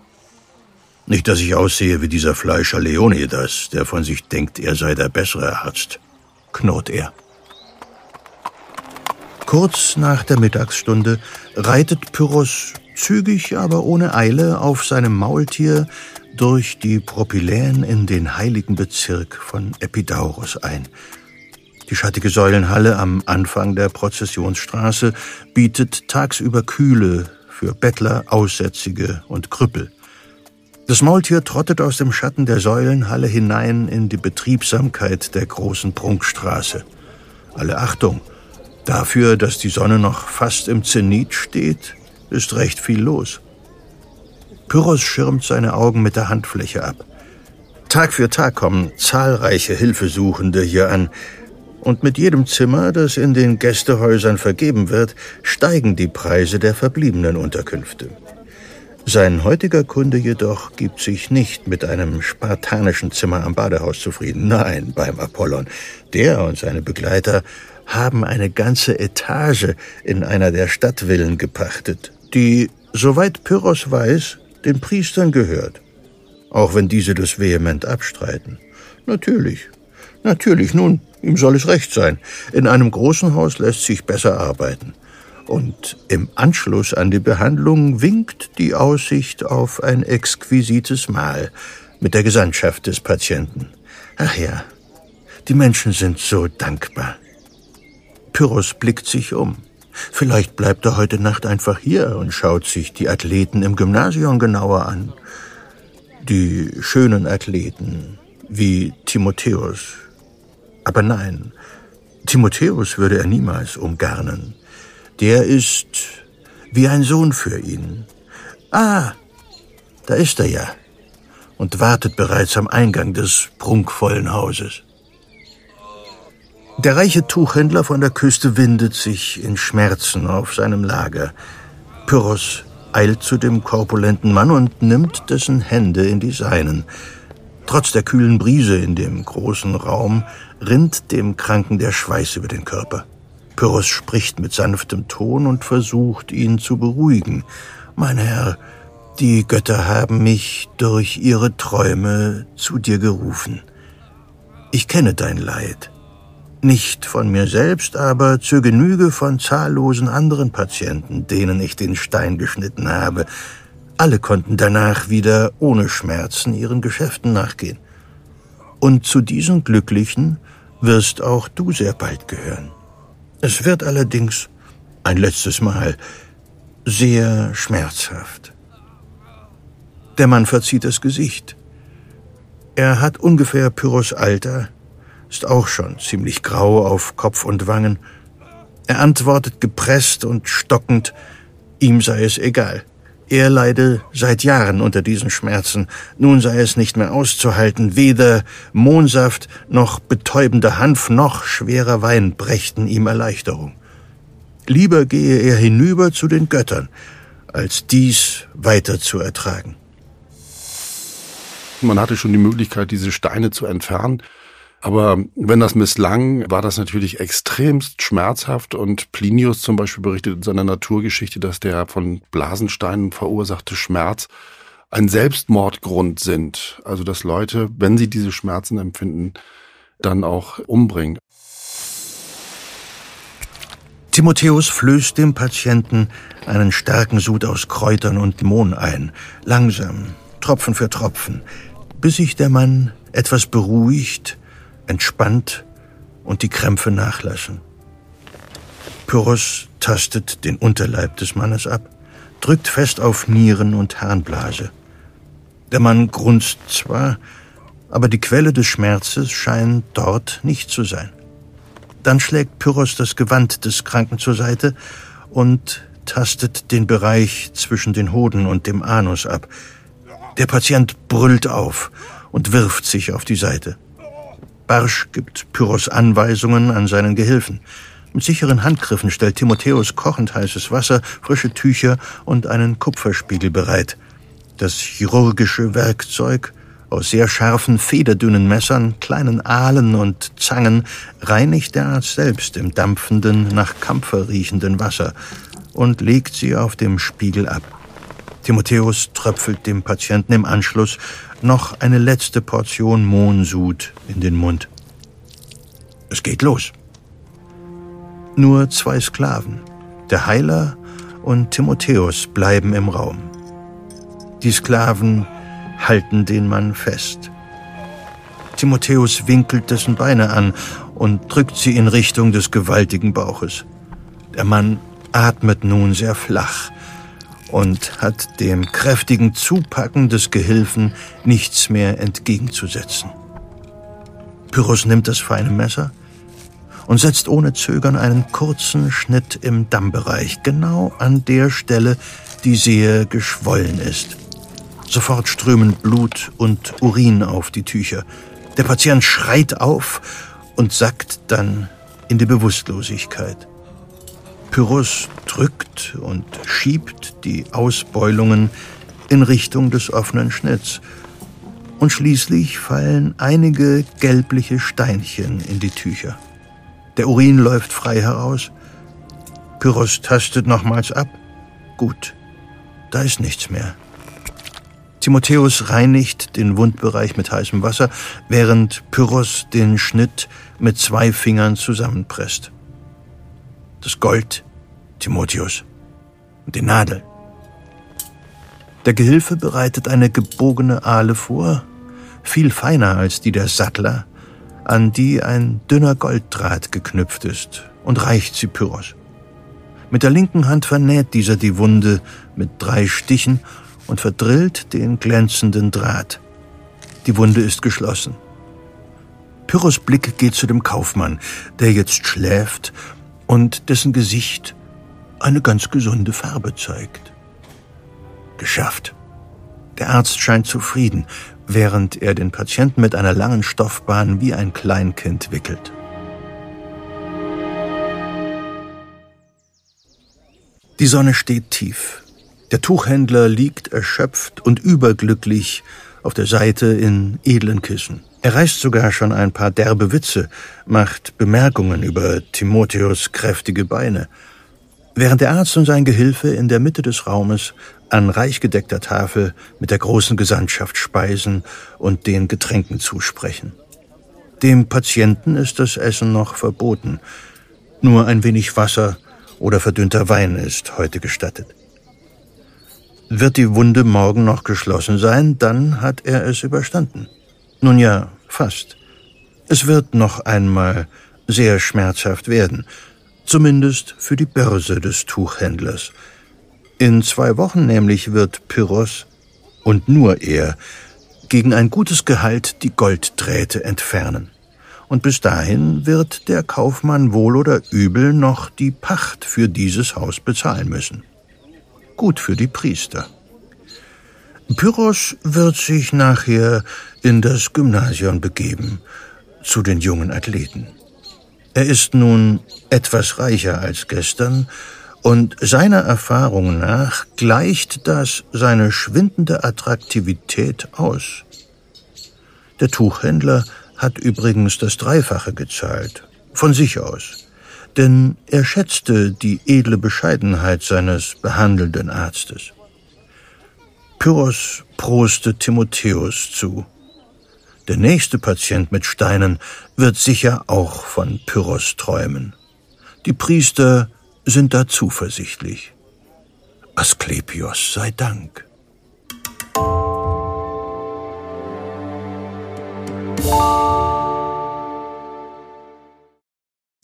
Nicht, dass ich aussehe wie dieser Fleischer Leonidas, der von sich denkt, er sei der bessere Arzt, knurrt er. Kurz nach der Mittagsstunde reitet Pyrrhus zügig, aber ohne Eile auf seinem Maultier durch die Propyläen in den heiligen Bezirk von Epidaurus ein. Die schattige Säulenhalle am Anfang der Prozessionsstraße bietet tagsüber Kühle für Bettler, Aussätzige und Krüppel. Das Maultier trottet aus dem Schatten der Säulenhalle hinein in die Betriebsamkeit der großen Prunkstraße. Alle Achtung! Dafür, dass die Sonne noch fast im Zenit steht, ist recht viel los. Pyrrhus schirmt seine Augen mit der Handfläche ab. Tag für Tag kommen zahlreiche Hilfesuchende hier an, und mit jedem Zimmer, das in den Gästehäusern vergeben wird, steigen die Preise der verbliebenen Unterkünfte. Sein heutiger Kunde jedoch gibt sich nicht mit einem spartanischen Zimmer am Badehaus zufrieden. Nein, beim Apollon. Der und seine Begleiter haben eine ganze Etage in einer der Stadtvillen gepachtet, die, soweit Pyrrhos weiß, den Priestern gehört, auch wenn diese das vehement abstreiten. Natürlich, natürlich, nun, ihm soll es recht sein. In einem großen Haus lässt sich besser arbeiten. Und im Anschluss an die Behandlung winkt die Aussicht auf ein exquisites Mahl mit der Gesandtschaft des Patienten. Ach ja, die Menschen sind so dankbar. Pyrrhus blickt sich um. Vielleicht bleibt er heute Nacht einfach hier und schaut sich die Athleten im Gymnasium genauer an. Die schönen Athleten wie Timotheus. Aber nein, Timotheus würde er niemals umgarnen. Der ist wie ein Sohn für ihn. Ah, da ist er ja und wartet bereits am Eingang des prunkvollen Hauses. Der reiche Tuchhändler von der Küste windet sich in Schmerzen auf seinem Lager. Pyrrhus eilt zu dem korpulenten Mann und nimmt dessen Hände in die seinen. Trotz der kühlen Brise in dem großen Raum rinnt dem Kranken der Schweiß über den Körper. Pyrrhus spricht mit sanftem Ton und versucht, ihn zu beruhigen. Mein Herr, die Götter haben mich durch ihre Träume zu dir gerufen. Ich kenne dein Leid nicht von mir selbst, aber zur Genüge von zahllosen anderen Patienten, denen ich den Stein geschnitten habe. Alle konnten danach wieder ohne Schmerzen ihren Geschäften nachgehen. Und zu diesen Glücklichen wirst auch du sehr bald gehören. Es wird allerdings ein letztes Mal sehr schmerzhaft. Der Mann verzieht das Gesicht. Er hat ungefähr Pyrrhus Alter, ist auch schon ziemlich grau auf Kopf und Wangen. Er antwortet gepresst und stockend, ihm sei es egal. Er leide seit Jahren unter diesen Schmerzen. Nun sei es nicht mehr auszuhalten. Weder Mohnsaft noch betäubender Hanf noch schwerer Wein brächten ihm Erleichterung. Lieber gehe er hinüber zu den Göttern, als dies weiter zu ertragen. Man hatte schon die Möglichkeit, diese Steine zu entfernen. Aber wenn das misslang, war das natürlich extremst schmerzhaft und Plinius zum Beispiel berichtet in seiner Naturgeschichte, dass der von Blasensteinen verursachte Schmerz ein Selbstmordgrund sind. Also dass Leute, wenn sie diese Schmerzen empfinden, dann auch umbringen. Timotheus flößt dem Patienten einen starken Sud aus Kräutern und Mohn ein. Langsam, Tropfen für Tropfen, bis sich der Mann etwas beruhigt, entspannt und die Krämpfe nachlassen. Pyrrhus tastet den Unterleib des Mannes ab, drückt fest auf Nieren und Harnblase. Der Mann grunzt zwar, aber die Quelle des Schmerzes scheint dort nicht zu sein. Dann schlägt Pyrrhus das Gewand des Kranken zur Seite und tastet den Bereich zwischen den Hoden und dem Anus ab. Der Patient brüllt auf und wirft sich auf die Seite. Barsch gibt Pyrrhus Anweisungen an seinen Gehilfen. Mit sicheren Handgriffen stellt Timotheus kochend heißes Wasser, frische Tücher und einen Kupferspiegel bereit. Das chirurgische Werkzeug aus sehr scharfen, federdünnen Messern, kleinen Aalen und Zangen reinigt der Arzt selbst im dampfenden, nach Kampfer riechenden Wasser und legt sie auf dem Spiegel ab. Timotheus tröpfelt dem Patienten im Anschluss noch eine letzte Portion Mohnsud in den Mund. Es geht los. Nur zwei Sklaven, der Heiler und Timotheus, bleiben im Raum. Die Sklaven halten den Mann fest. Timotheus winkelt dessen Beine an und drückt sie in Richtung des gewaltigen Bauches. Der Mann atmet nun sehr flach und hat dem kräftigen Zupacken des Gehilfen nichts mehr entgegenzusetzen. Pyrrhus nimmt das feine Messer und setzt ohne Zögern einen kurzen Schnitt im Dammbereich, genau an der Stelle, die sehr geschwollen ist. Sofort strömen Blut und Urin auf die Tücher. Der Patient schreit auf und sackt dann in die Bewusstlosigkeit. Pyrrhus drückt und schiebt die Ausbeulungen in Richtung des offenen Schnitts. Und schließlich fallen einige gelbliche Steinchen in die Tücher. Der Urin läuft frei heraus. Pyrrhus tastet nochmals ab. Gut, da ist nichts mehr. Timotheus reinigt den Wundbereich mit heißem Wasser, während Pyrrhus den Schnitt mit zwei Fingern zusammenpresst. Das Gold, Timotheus, und die Nadel. Der Gehilfe bereitet eine gebogene Ahle vor, viel feiner als die der Sattler, an die ein dünner Golddraht geknüpft ist, und reicht sie Pyrrhus. Mit der linken Hand vernäht dieser die Wunde mit drei Stichen und verdrillt den glänzenden Draht. Die Wunde ist geschlossen. Pyrrhus Blick geht zu dem Kaufmann, der jetzt schläft und dessen Gesicht eine ganz gesunde Farbe zeigt. Geschafft. Der Arzt scheint zufrieden, während er den Patienten mit einer langen Stoffbahn wie ein Kleinkind wickelt. Die Sonne steht tief. Der Tuchhändler liegt erschöpft und überglücklich auf der Seite in edlen Kissen. Er reißt sogar schon ein paar derbe Witze, macht Bemerkungen über Timotheus kräftige Beine. Während der Arzt und sein Gehilfe in der Mitte des Raumes an reich gedeckter Tafel mit der großen Gesandtschaft speisen und den Getränken zusprechen. Dem Patienten ist das Essen noch verboten. Nur ein wenig Wasser oder verdünnter Wein ist heute gestattet. Wird die Wunde morgen noch geschlossen sein, dann hat er es überstanden. Nun ja, fast. Es wird noch einmal sehr schmerzhaft werden, zumindest für die Börse des Tuchhändlers. In zwei Wochen nämlich wird Pyrrhos, und nur er, gegen ein gutes Gehalt die Golddrähte entfernen. Und bis dahin wird der Kaufmann wohl oder übel noch die Pacht für dieses Haus bezahlen müssen gut für die Priester. Pyrrhos wird sich nachher in das Gymnasium begeben, zu den jungen Athleten. Er ist nun etwas reicher als gestern, und seiner Erfahrung nach gleicht das seine schwindende Attraktivität aus. Der Tuchhändler hat übrigens das Dreifache gezahlt, von sich aus denn er schätzte die edle Bescheidenheit seines behandelnden Arztes. Pyrrhos proste Timotheus zu. Der nächste Patient mit Steinen wird sicher auch von Pyrrhos träumen. Die Priester sind da zuversichtlich. Asklepios sei Dank.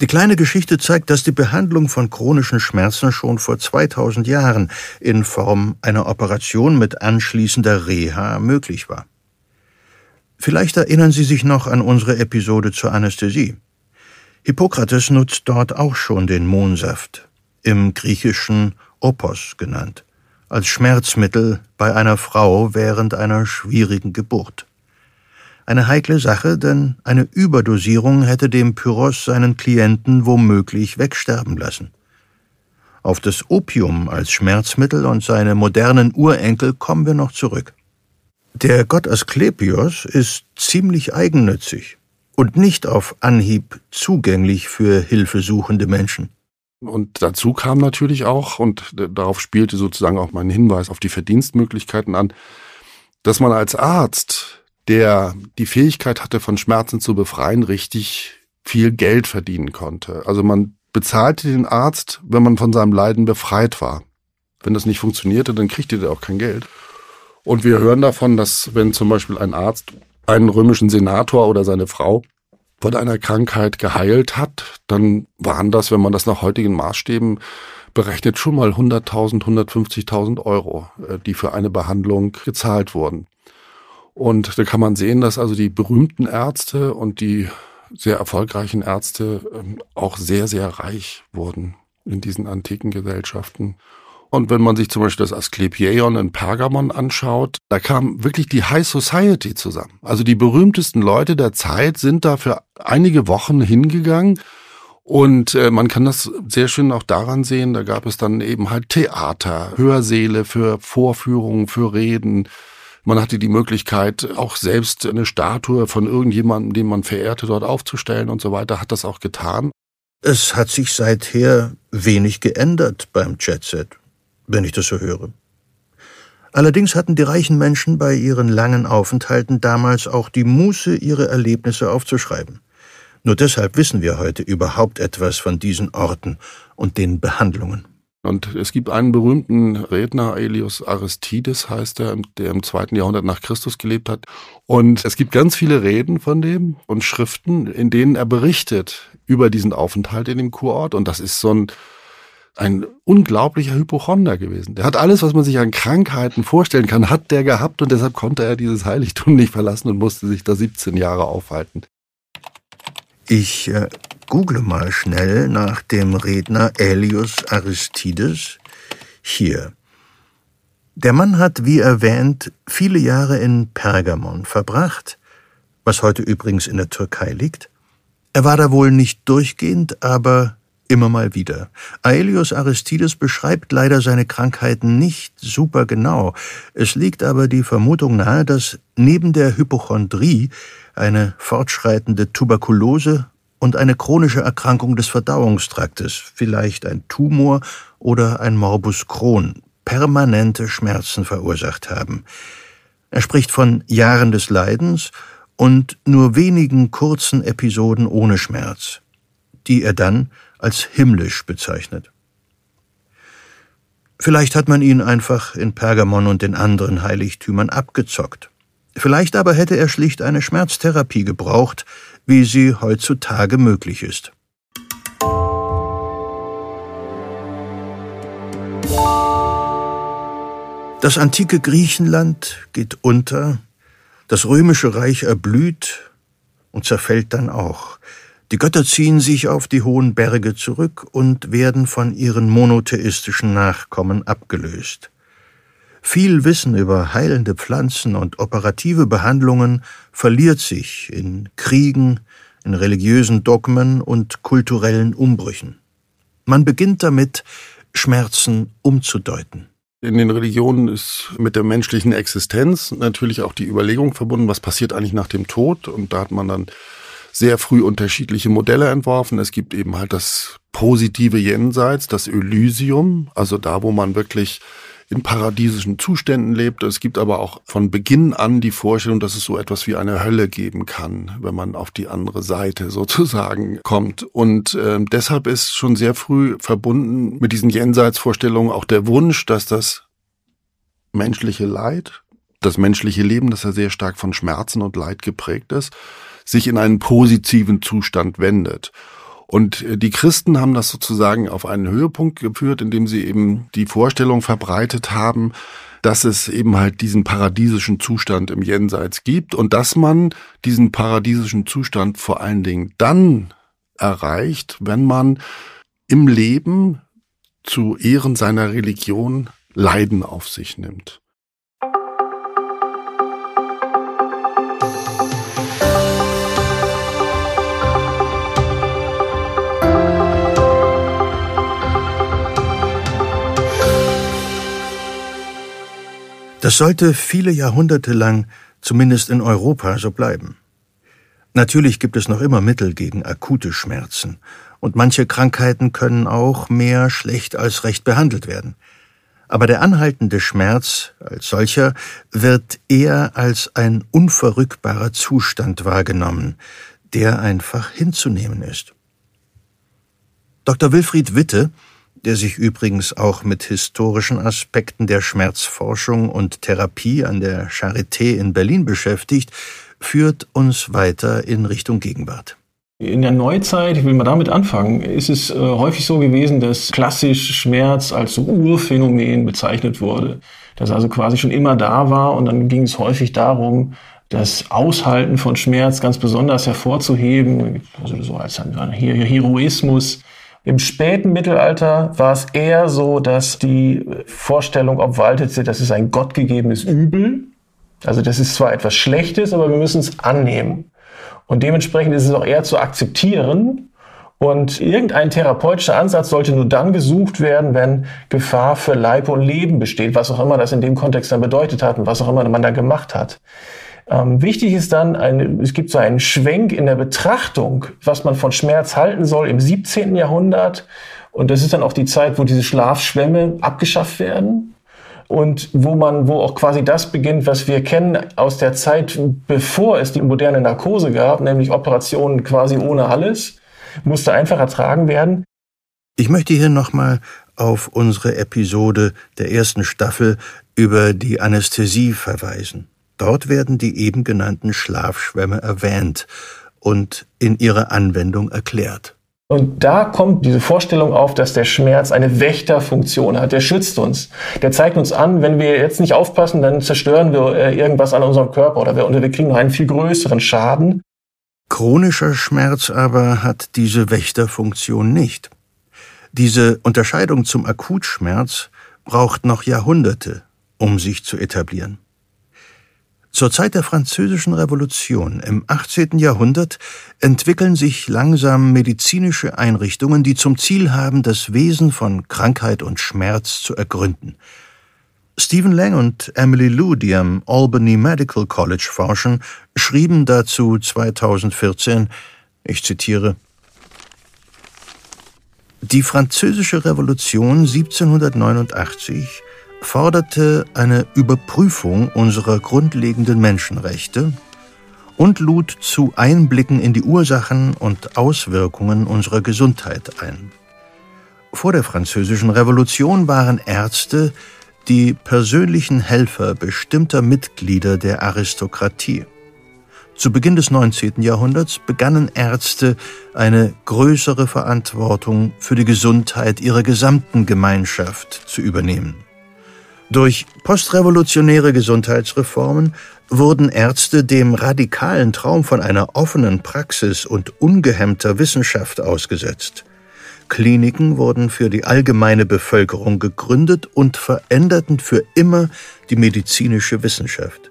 Die kleine Geschichte zeigt, dass die Behandlung von chronischen Schmerzen schon vor 2000 Jahren in Form einer Operation mit anschließender Reha möglich war. Vielleicht erinnern Sie sich noch an unsere Episode zur Anästhesie. Hippokrates nutzt dort auch schon den Mohnsaft, im Griechischen Opos genannt, als Schmerzmittel bei einer Frau während einer schwierigen Geburt. Eine heikle Sache, denn eine Überdosierung hätte dem Pyros seinen Klienten womöglich wegsterben lassen. Auf das Opium als Schmerzmittel und seine modernen Urenkel kommen wir noch zurück. Der Gott Asklepios ist ziemlich eigennützig und nicht auf Anhieb zugänglich für hilfesuchende Menschen. Und dazu kam natürlich auch, und darauf spielte sozusagen auch mein Hinweis auf die Verdienstmöglichkeiten an, dass man als Arzt, der die Fähigkeit hatte, von Schmerzen zu befreien, richtig viel Geld verdienen konnte. Also man bezahlte den Arzt, wenn man von seinem Leiden befreit war. Wenn das nicht funktionierte, dann kriegte der auch kein Geld. Und wir hören davon, dass wenn zum Beispiel ein Arzt einen römischen Senator oder seine Frau von einer Krankheit geheilt hat, dann waren das, wenn man das nach heutigen Maßstäben berechnet, schon mal 100.000, 150.000 Euro, äh, die für eine Behandlung gezahlt wurden. Und da kann man sehen, dass also die berühmten Ärzte und die sehr erfolgreichen Ärzte ähm, auch sehr, sehr reich wurden in diesen antiken Gesellschaften. Und wenn man sich zum Beispiel das Asklepieion in Pergamon anschaut, da kam wirklich die High Society zusammen. Also die berühmtesten Leute der Zeit sind da für einige Wochen hingegangen. Und äh, man kann das sehr schön auch daran sehen, da gab es dann eben halt Theater, Hörsäle für Vorführungen, für Reden. Man hatte die Möglichkeit, auch selbst eine Statue von irgendjemandem, den man verehrte, dort aufzustellen und so weiter, hat das auch getan. Es hat sich seither wenig geändert beim Jetset wenn ich das so höre. Allerdings hatten die reichen Menschen bei ihren langen Aufenthalten damals auch die Muße, ihre Erlebnisse aufzuschreiben. Nur deshalb wissen wir heute überhaupt etwas von diesen Orten und den Behandlungen. Und es gibt einen berühmten Redner, Aelius Aristides heißt er, der im zweiten Jahrhundert nach Christus gelebt hat. Und es gibt ganz viele Reden von dem und Schriften, in denen er berichtet über diesen Aufenthalt in dem Kurort. Und das ist so ein ein unglaublicher Hypochonder gewesen. Der hat alles, was man sich an Krankheiten vorstellen kann, hat der gehabt und deshalb konnte er dieses Heiligtum nicht verlassen und musste sich da 17 Jahre aufhalten. Ich äh, google mal schnell nach dem Redner Aelius Aristides. Hier. Der Mann hat, wie erwähnt, viele Jahre in Pergamon verbracht, was heute übrigens in der Türkei liegt. Er war da wohl nicht durchgehend, aber immer mal wieder. Aelius Aristides beschreibt leider seine Krankheiten nicht super genau. Es liegt aber die Vermutung nahe, dass neben der Hypochondrie eine fortschreitende Tuberkulose und eine chronische Erkrankung des Verdauungstraktes, vielleicht ein Tumor oder ein Morbus Crohn, permanente Schmerzen verursacht haben. Er spricht von Jahren des Leidens und nur wenigen kurzen Episoden ohne Schmerz, die er dann als himmlisch bezeichnet. Vielleicht hat man ihn einfach in Pergamon und den anderen Heiligtümern abgezockt. Vielleicht aber hätte er schlicht eine Schmerztherapie gebraucht, wie sie heutzutage möglich ist. Das antike Griechenland geht unter, das römische Reich erblüht und zerfällt dann auch. Die Götter ziehen sich auf die hohen Berge zurück und werden von ihren monotheistischen Nachkommen abgelöst. Viel Wissen über heilende Pflanzen und operative Behandlungen verliert sich in Kriegen, in religiösen Dogmen und kulturellen Umbrüchen. Man beginnt damit, Schmerzen umzudeuten. In den Religionen ist mit der menschlichen Existenz natürlich auch die Überlegung verbunden, was passiert eigentlich nach dem Tod. Und da hat man dann sehr früh unterschiedliche Modelle entworfen. Es gibt eben halt das positive Jenseits, das Elysium, also da, wo man wirklich in paradiesischen Zuständen lebt. Es gibt aber auch von Beginn an die Vorstellung, dass es so etwas wie eine Hölle geben kann, wenn man auf die andere Seite (laughs) sozusagen kommt. Und äh, deshalb ist schon sehr früh verbunden mit diesen Jenseitsvorstellungen auch der Wunsch, dass das menschliche Leid, das menschliche Leben, das ja sehr stark von Schmerzen und Leid geprägt ist, sich in einen positiven Zustand wendet. Und äh, die Christen haben das sozusagen auf einen Höhepunkt geführt, indem sie eben die Vorstellung verbreitet haben, dass es eben halt diesen paradiesischen Zustand im Jenseits gibt und dass man diesen paradiesischen Zustand vor allen Dingen dann erreicht, wenn man im Leben zu Ehren seiner Religion Leiden auf sich nimmt. Das sollte viele Jahrhunderte lang, zumindest in Europa, so bleiben. Natürlich gibt es noch immer Mittel gegen akute Schmerzen, und manche Krankheiten können auch mehr schlecht als recht behandelt werden. Aber der anhaltende Schmerz als solcher wird eher als ein unverrückbarer Zustand wahrgenommen, der einfach hinzunehmen ist. Dr. Wilfried Witte der sich übrigens auch mit historischen Aspekten der Schmerzforschung und Therapie an der Charité in Berlin beschäftigt, führt uns weiter in Richtung Gegenwart. In der Neuzeit, ich will mal damit anfangen, ist es äh, häufig so gewesen, dass klassisch Schmerz als Urphänomen bezeichnet wurde. Das also quasi schon immer da war und dann ging es häufig darum, das Aushalten von Schmerz ganz besonders hervorzuheben, also so als ein Heroismus im späten Mittelalter war es eher so, dass die Vorstellung obwaltete, das ist ein gottgegebenes Übel. Also das ist zwar etwas Schlechtes, aber wir müssen es annehmen. Und dementsprechend ist es auch eher zu akzeptieren. Und irgendein therapeutischer Ansatz sollte nur dann gesucht werden, wenn Gefahr für Leib und Leben besteht, was auch immer das in dem Kontext dann bedeutet hat und was auch immer man da gemacht hat. Ähm, wichtig ist dann, ein, es gibt so einen Schwenk in der Betrachtung, was man von Schmerz halten soll im 17. Jahrhundert. Und das ist dann auch die Zeit, wo diese Schlafschwämme abgeschafft werden. Und wo man, wo auch quasi das beginnt, was wir kennen aus der Zeit, bevor es die moderne Narkose gab, nämlich Operationen quasi ohne alles, musste einfach ertragen werden. Ich möchte hier nochmal auf unsere Episode der ersten Staffel über die Anästhesie verweisen. Dort werden die eben genannten Schlafschwämme erwähnt und in ihrer Anwendung erklärt. Und da kommt diese Vorstellung auf, dass der Schmerz eine Wächterfunktion hat. Der schützt uns. Der zeigt uns an, wenn wir jetzt nicht aufpassen, dann zerstören wir äh, irgendwas an unserem Körper oder wir, oder wir kriegen noch einen viel größeren Schaden. Chronischer Schmerz aber hat diese Wächterfunktion nicht. Diese Unterscheidung zum Akutschmerz braucht noch Jahrhunderte, um sich zu etablieren. Zur Zeit der Französischen Revolution im 18. Jahrhundert entwickeln sich langsam medizinische Einrichtungen, die zum Ziel haben, das Wesen von Krankheit und Schmerz zu ergründen. Stephen Lang und Emily Lou, die am Albany Medical College forschen, schrieben dazu 2014, ich zitiere, Die Französische Revolution 1789 forderte eine Überprüfung unserer grundlegenden Menschenrechte und lud zu Einblicken in die Ursachen und Auswirkungen unserer Gesundheit ein. Vor der Französischen Revolution waren Ärzte die persönlichen Helfer bestimmter Mitglieder der Aristokratie. Zu Beginn des 19. Jahrhunderts begannen Ärzte eine größere Verantwortung für die Gesundheit ihrer gesamten Gemeinschaft zu übernehmen. Durch postrevolutionäre Gesundheitsreformen wurden Ärzte dem radikalen Traum von einer offenen Praxis und ungehemmter Wissenschaft ausgesetzt. Kliniken wurden für die allgemeine Bevölkerung gegründet und veränderten für immer die medizinische Wissenschaft.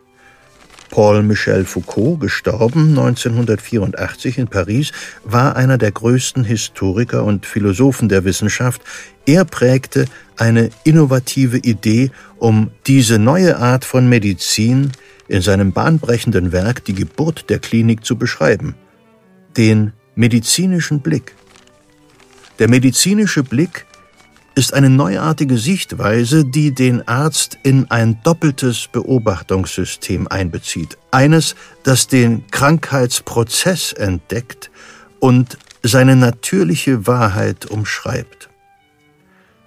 Paul Michel Foucault, gestorben 1984 in Paris, war einer der größten Historiker und Philosophen der Wissenschaft. Er prägte eine innovative Idee, um diese neue Art von Medizin in seinem bahnbrechenden Werk Die Geburt der Klinik zu beschreiben. Den medizinischen Blick. Der medizinische Blick ist eine neuartige Sichtweise, die den Arzt in ein doppeltes Beobachtungssystem einbezieht. Eines, das den Krankheitsprozess entdeckt und seine natürliche Wahrheit umschreibt.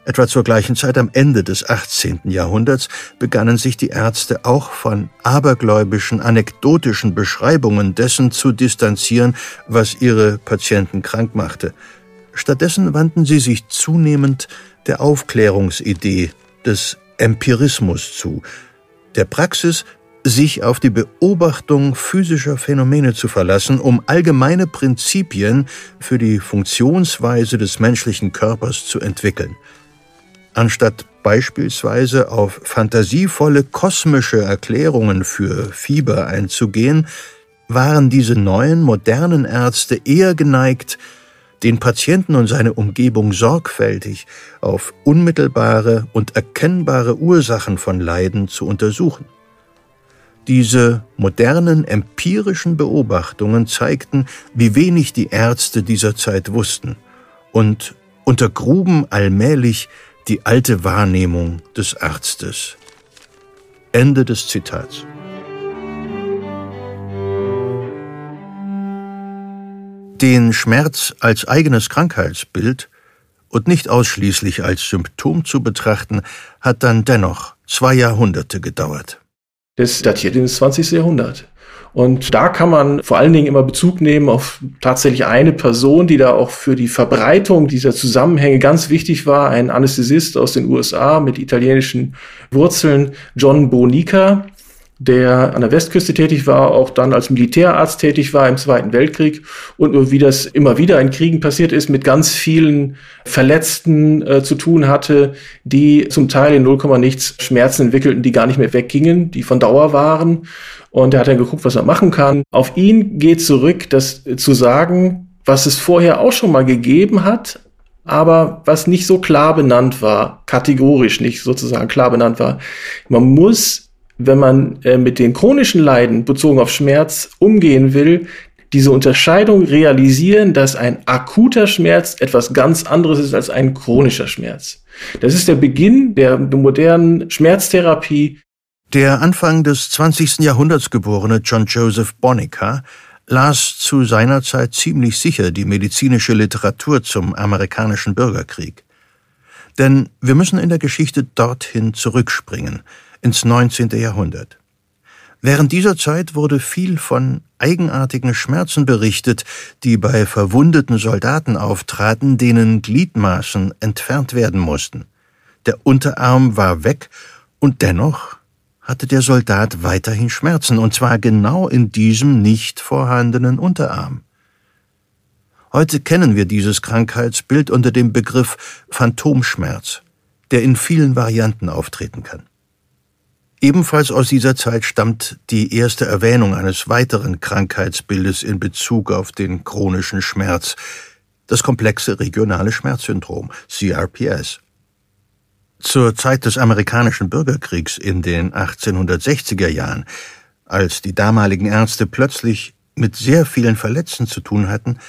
Etwa zur gleichen Zeit am Ende des 18. Jahrhunderts begannen sich die Ärzte auch von abergläubischen, anekdotischen Beschreibungen dessen zu distanzieren, was ihre Patienten krank machte. Stattdessen wandten sie sich zunehmend der Aufklärungsidee des Empirismus zu, der Praxis, sich auf die Beobachtung physischer Phänomene zu verlassen, um allgemeine Prinzipien für die Funktionsweise des menschlichen Körpers zu entwickeln. Anstatt beispielsweise auf fantasievolle kosmische Erklärungen für Fieber einzugehen, waren diese neuen modernen Ärzte eher geneigt, den Patienten und seine Umgebung sorgfältig auf unmittelbare und erkennbare Ursachen von Leiden zu untersuchen. Diese modernen empirischen Beobachtungen zeigten, wie wenig die Ärzte dieser Zeit wussten und untergruben allmählich die alte Wahrnehmung des Arztes. Ende des Zitats. Den Schmerz als eigenes Krankheitsbild und nicht ausschließlich als Symptom zu betrachten, hat dann dennoch zwei Jahrhunderte gedauert. Das datiert ins 20. Jahrhundert. Und da kann man vor allen Dingen immer Bezug nehmen auf tatsächlich eine Person, die da auch für die Verbreitung dieser Zusammenhänge ganz wichtig war, ein Anästhesist aus den USA mit italienischen Wurzeln, John Bonica der an der Westküste tätig war, auch dann als Militärarzt tätig war im Zweiten Weltkrieg und wie das immer wieder in Kriegen passiert ist, mit ganz vielen Verletzten äh, zu tun hatte, die zum Teil in 0, nichts Schmerzen entwickelten, die gar nicht mehr weggingen, die von Dauer waren. Und er hat dann geguckt, was er machen kann. Auf ihn geht zurück, das zu sagen, was es vorher auch schon mal gegeben hat, aber was nicht so klar benannt war, kategorisch nicht sozusagen klar benannt war. Man muss wenn man äh, mit den chronischen Leiden bezogen auf Schmerz umgehen will, diese Unterscheidung realisieren, dass ein akuter Schmerz etwas ganz anderes ist als ein chronischer Schmerz. Das ist der Beginn der modernen Schmerztherapie. Der Anfang des 20. Jahrhunderts geborene John Joseph Bonica las zu seiner Zeit ziemlich sicher die medizinische Literatur zum amerikanischen Bürgerkrieg. Denn wir müssen in der Geschichte dorthin zurückspringen, ins 19. Jahrhundert. Während dieser Zeit wurde viel von eigenartigen Schmerzen berichtet, die bei verwundeten Soldaten auftraten, denen Gliedmaßen entfernt werden mussten. Der Unterarm war weg und dennoch hatte der Soldat weiterhin Schmerzen, und zwar genau in diesem nicht vorhandenen Unterarm. Heute kennen wir dieses Krankheitsbild unter dem Begriff Phantomschmerz, der in vielen Varianten auftreten kann. Ebenfalls aus dieser Zeit stammt die erste Erwähnung eines weiteren Krankheitsbildes in Bezug auf den chronischen Schmerz, das komplexe regionale Schmerzsyndrom, CRPS. Zur Zeit des amerikanischen Bürgerkriegs in den 1860er Jahren, als die damaligen Ärzte plötzlich mit sehr vielen Verletzten zu tun hatten,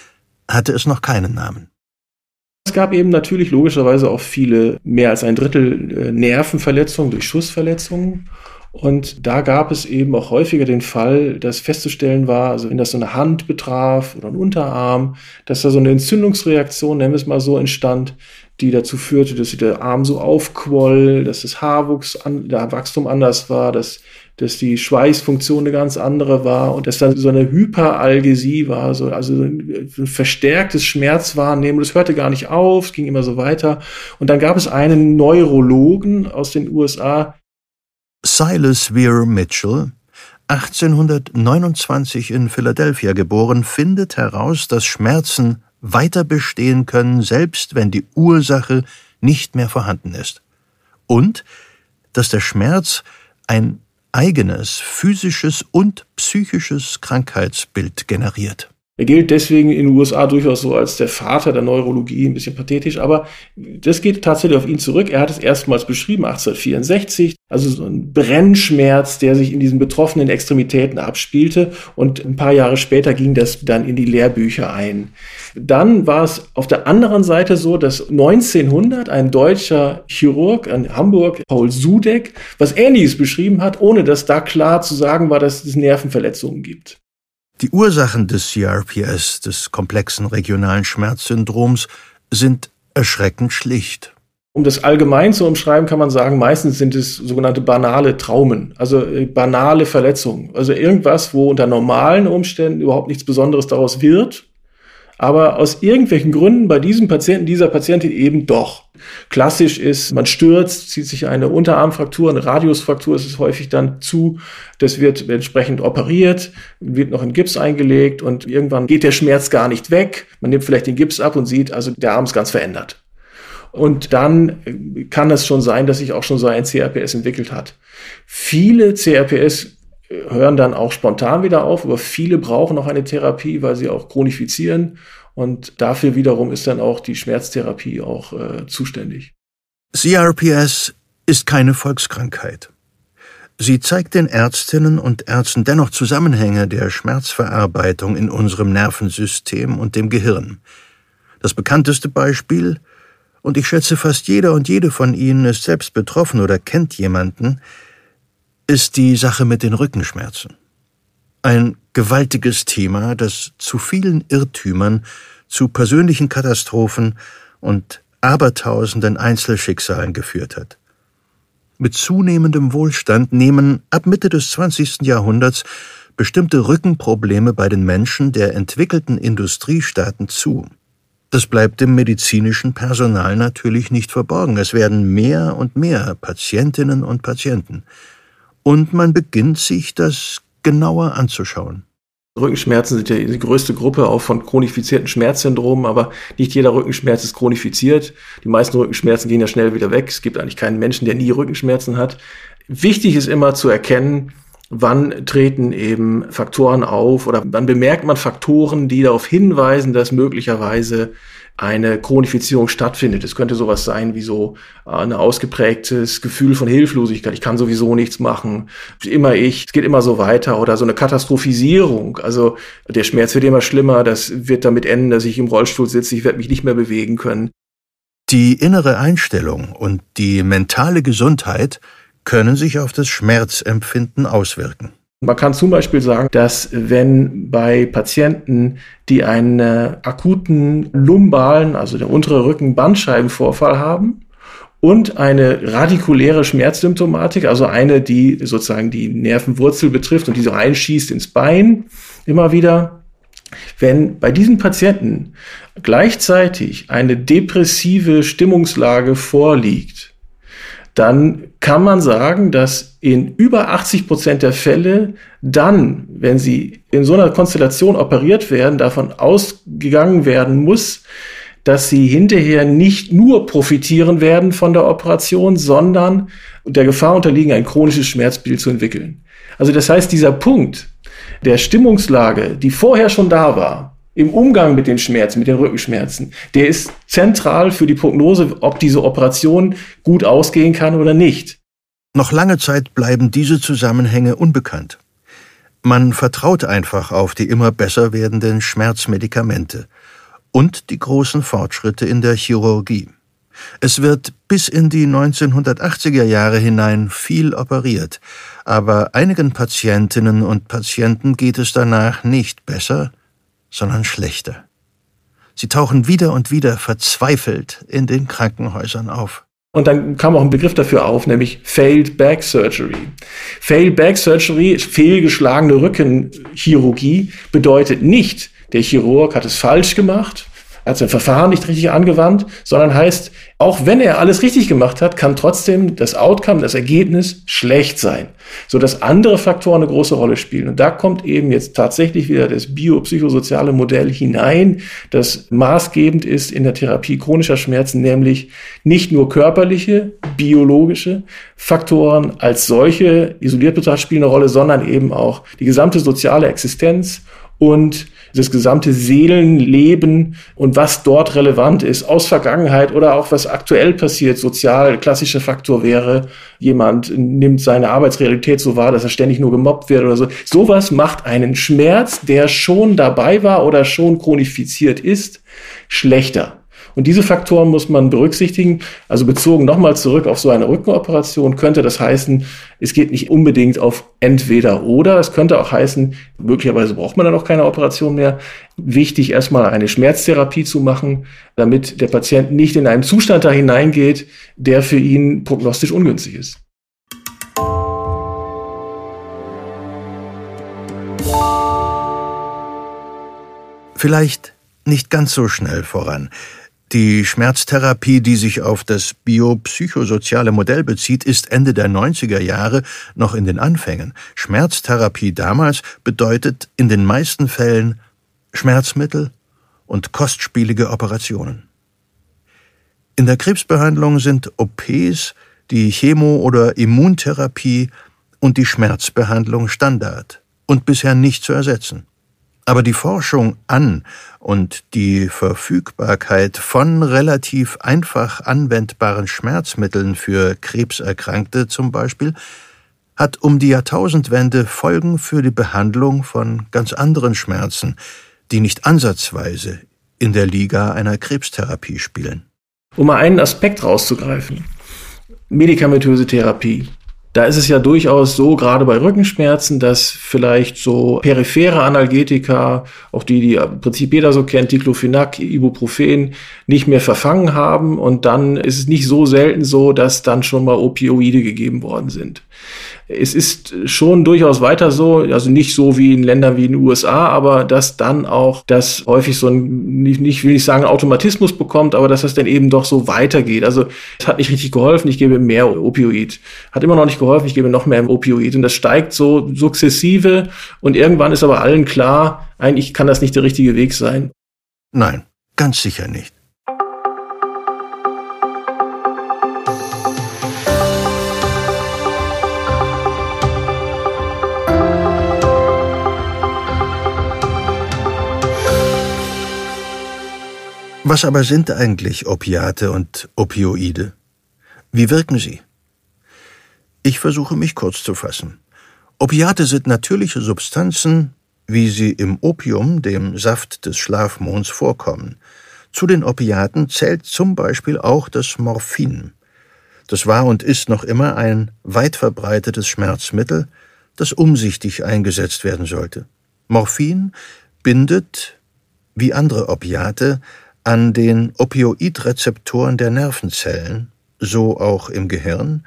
hatte es noch keinen Namen. Es gab eben natürlich logischerweise auch viele, mehr als ein Drittel äh, Nervenverletzungen durch Schussverletzungen. Und da gab es eben auch häufiger den Fall, dass festzustellen war, also wenn das so eine Hand betraf oder ein Unterarm, dass da so eine Entzündungsreaktion, nennen wir es mal so, entstand, die dazu führte, dass der Arm so aufquoll, dass das Haarwuchs, an, der Wachstum anders war, dass dass die Schweißfunktion eine ganz andere war und dass dann so eine Hyperalgesie war, so, also ein verstärktes Schmerzwahrnehmen. Das hörte gar nicht auf, es ging immer so weiter. Und dann gab es einen Neurologen aus den USA. Silas Weir Mitchell, 1829 in Philadelphia geboren, findet heraus, dass Schmerzen weiter bestehen können, selbst wenn die Ursache nicht mehr vorhanden ist. Und dass der Schmerz ein eigenes physisches und psychisches Krankheitsbild generiert. Er gilt deswegen in den USA durchaus so als der Vater der Neurologie, ein bisschen pathetisch, aber das geht tatsächlich auf ihn zurück. Er hat es erstmals beschrieben, 1864, also so ein Brennschmerz, der sich in diesen betroffenen Extremitäten abspielte und ein paar Jahre später ging das dann in die Lehrbücher ein. Dann war es auf der anderen Seite so, dass 1900 ein deutscher Chirurg in Hamburg, Paul Sudeck, was Ähnliches beschrieben hat, ohne dass da klar zu sagen war, dass es Nervenverletzungen gibt. Die Ursachen des CRPS, des komplexen regionalen Schmerzsyndroms, sind erschreckend schlicht. Um das allgemein zu umschreiben, kann man sagen, meistens sind es sogenannte banale Traumen, also äh, banale Verletzungen. Also irgendwas, wo unter normalen Umständen überhaupt nichts Besonderes daraus wird, aber aus irgendwelchen Gründen bei diesem Patienten, dieser Patientin eben doch. Klassisch ist, man stürzt, zieht sich eine Unterarmfraktur, eine Radiusfraktur ist es häufig dann zu. Das wird entsprechend operiert, wird noch in Gips eingelegt und irgendwann geht der Schmerz gar nicht weg. Man nimmt vielleicht den Gips ab und sieht, also der Arm ist ganz verändert. Und dann kann es schon sein, dass sich auch schon so ein CRPS entwickelt hat. Viele CRPS hören dann auch spontan wieder auf, aber viele brauchen noch eine Therapie, weil sie auch chronifizieren. Und dafür wiederum ist dann auch die Schmerztherapie auch äh, zuständig. CRPS ist keine Volkskrankheit. Sie zeigt den Ärztinnen und Ärzten dennoch Zusammenhänge der Schmerzverarbeitung in unserem Nervensystem und dem Gehirn. Das bekannteste Beispiel, und ich schätze fast jeder und jede von Ihnen ist selbst betroffen oder kennt jemanden, ist die Sache mit den Rückenschmerzen. Ein gewaltiges Thema, das zu vielen Irrtümern, zu persönlichen Katastrophen und abertausenden Einzelschicksalen geführt hat. Mit zunehmendem Wohlstand nehmen ab Mitte des 20. Jahrhunderts bestimmte Rückenprobleme bei den Menschen der entwickelten Industriestaaten zu. Das bleibt dem medizinischen Personal natürlich nicht verborgen. Es werden mehr und mehr Patientinnen und Patienten und man beginnt sich das genauer anzuschauen. Rückenschmerzen sind ja die größte Gruppe auch von chronifizierten Schmerzsyndromen, aber nicht jeder Rückenschmerz ist chronifiziert. Die meisten Rückenschmerzen gehen ja schnell wieder weg. Es gibt eigentlich keinen Menschen, der nie Rückenschmerzen hat. Wichtig ist immer zu erkennen, wann treten eben Faktoren auf oder wann bemerkt man Faktoren, die darauf hinweisen, dass möglicherweise eine Chronifizierung stattfindet. Es könnte sowas sein wie so äh, ein ausgeprägtes Gefühl von Hilflosigkeit. Ich kann sowieso nichts machen. Immer ich. Es geht immer so weiter. Oder so eine Katastrophisierung. Also der Schmerz wird immer schlimmer. Das wird damit enden, dass ich im Rollstuhl sitze. Ich werde mich nicht mehr bewegen können. Die innere Einstellung und die mentale Gesundheit können sich auf das Schmerzempfinden auswirken. Man kann zum Beispiel sagen, dass wenn bei Patienten, die einen akuten lumbalen, also der untere Rücken Bandscheibenvorfall haben und eine radikuläre Schmerzsymptomatik, also eine, die sozusagen die Nervenwurzel betrifft und die so reinschießt ins Bein, immer wieder, wenn bei diesen Patienten gleichzeitig eine depressive Stimmungslage vorliegt, dann kann man sagen, dass in über 80 Prozent der Fälle dann, wenn sie in so einer Konstellation operiert werden, davon ausgegangen werden muss, dass sie hinterher nicht nur profitieren werden von der Operation, sondern der Gefahr unterliegen, ein chronisches Schmerzbild zu entwickeln. Also das heißt, dieser Punkt der Stimmungslage, die vorher schon da war, im Umgang mit den Schmerzen, mit den Rückenschmerzen, der ist zentral für die Prognose, ob diese Operation gut ausgehen kann oder nicht. Noch lange Zeit bleiben diese Zusammenhänge unbekannt. Man vertraut einfach auf die immer besser werdenden Schmerzmedikamente und die großen Fortschritte in der Chirurgie. Es wird bis in die 1980er Jahre hinein viel operiert, aber einigen Patientinnen und Patienten geht es danach nicht besser, sondern schlechter. Sie tauchen wieder und wieder verzweifelt in den Krankenhäusern auf. Und dann kam auch ein Begriff dafür auf, nämlich Failed Back Surgery. Failed Back Surgery, fehlgeschlagene Rückenchirurgie, bedeutet nicht, der Chirurg hat es falsch gemacht, er hat sein Verfahren nicht richtig angewandt, sondern heißt, auch wenn er alles richtig gemacht hat, kann trotzdem das Outcome, das Ergebnis schlecht sein, so dass andere Faktoren eine große Rolle spielen. Und da kommt eben jetzt tatsächlich wieder das biopsychosoziale Modell hinein, das maßgebend ist in der Therapie chronischer Schmerzen, nämlich nicht nur körperliche, biologische Faktoren als solche isoliert betrachtet spielen eine Rolle, sondern eben auch die gesamte soziale Existenz und das gesamte Seelenleben und was dort relevant ist aus Vergangenheit oder auch was aktuell passiert. Sozial klassischer Faktor wäre, jemand nimmt seine Arbeitsrealität so wahr, dass er ständig nur gemobbt wird oder so. Sowas macht einen Schmerz, der schon dabei war oder schon chronifiziert ist, schlechter. Und diese Faktoren muss man berücksichtigen. Also bezogen nochmal zurück auf so eine Rückenoperation könnte das heißen, es geht nicht unbedingt auf entweder oder. Es könnte auch heißen, möglicherweise braucht man dann auch keine Operation mehr. Wichtig erstmal eine Schmerztherapie zu machen, damit der Patient nicht in einen Zustand da hineingeht, der für ihn prognostisch ungünstig ist. Vielleicht nicht ganz so schnell voran. Die Schmerztherapie, die sich auf das biopsychosoziale Modell bezieht, ist Ende der 90er Jahre noch in den Anfängen. Schmerztherapie damals bedeutet in den meisten Fällen Schmerzmittel und kostspielige Operationen. In der Krebsbehandlung sind OPs, die Chemo- oder Immuntherapie und die Schmerzbehandlung Standard und bisher nicht zu ersetzen. Aber die Forschung an und die Verfügbarkeit von relativ einfach anwendbaren Schmerzmitteln für Krebserkrankte zum Beispiel hat um die Jahrtausendwende Folgen für die Behandlung von ganz anderen Schmerzen, die nicht ansatzweise in der Liga einer Krebstherapie spielen. Um mal einen Aspekt rauszugreifen. Medikamentöse Therapie. Da ist es ja durchaus so, gerade bei Rückenschmerzen, dass vielleicht so periphere Analgetika, auch die, die im Prinzip jeder so kennt, Diclofenac, Ibuprofen, nicht mehr verfangen haben. Und dann ist es nicht so selten so, dass dann schon mal Opioide gegeben worden sind. Es ist schon durchaus weiter so, also nicht so wie in Ländern wie in den USA, aber dass dann auch das häufig so ein, nicht, nicht will ich sagen, Automatismus bekommt, aber dass das dann eben doch so weitergeht. Also es hat nicht richtig geholfen, ich gebe mehr Opioid. Hat immer noch nicht geholfen, ich gebe noch mehr Opioid. Und das steigt so sukzessive und irgendwann ist aber allen klar, eigentlich kann das nicht der richtige Weg sein. Nein, ganz sicher nicht. Was aber sind eigentlich Opiate und Opioide? Wie wirken sie? Ich versuche mich kurz zu fassen. Opiate sind natürliche Substanzen, wie sie im Opium, dem Saft des Schlafmonds, vorkommen. Zu den Opiaten zählt zum Beispiel auch das Morphin. Das war und ist noch immer ein weit verbreitetes Schmerzmittel, das umsichtig eingesetzt werden sollte. Morphin bindet, wie andere Opiate, an den Opioidrezeptoren der Nervenzellen, so auch im Gehirn,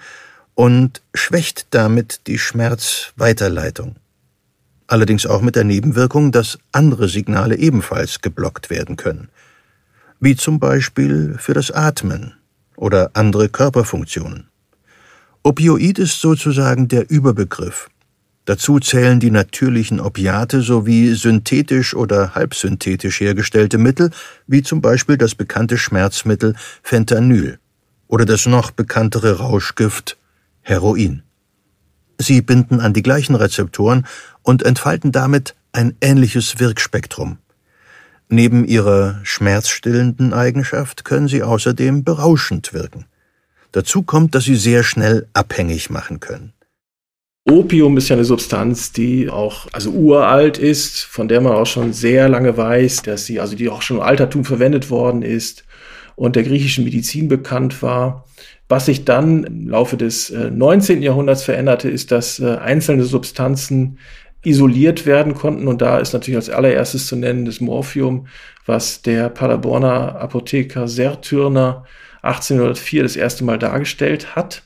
und schwächt damit die Schmerzweiterleitung. Allerdings auch mit der Nebenwirkung, dass andere Signale ebenfalls geblockt werden können, wie zum Beispiel für das Atmen oder andere Körperfunktionen. Opioid ist sozusagen der Überbegriff Dazu zählen die natürlichen Opiate sowie synthetisch oder halbsynthetisch hergestellte Mittel, wie zum Beispiel das bekannte Schmerzmittel Fentanyl oder das noch bekanntere Rauschgift Heroin. Sie binden an die gleichen Rezeptoren und entfalten damit ein ähnliches Wirkspektrum. Neben ihrer schmerzstillenden Eigenschaft können sie außerdem berauschend wirken. Dazu kommt, dass sie sehr schnell abhängig machen können. Opium ist ja eine Substanz, die auch also uralt ist, von der man auch schon sehr lange weiß, dass sie also die auch schon im Altertum verwendet worden ist und der griechischen Medizin bekannt war. Was sich dann im Laufe des 19. Äh, Jahrhunderts veränderte, ist, dass äh, einzelne Substanzen isoliert werden konnten. Und da ist natürlich als allererstes zu nennen das Morphium, was der Paderborner Apotheker Sertürner 1804 das erste Mal dargestellt hat.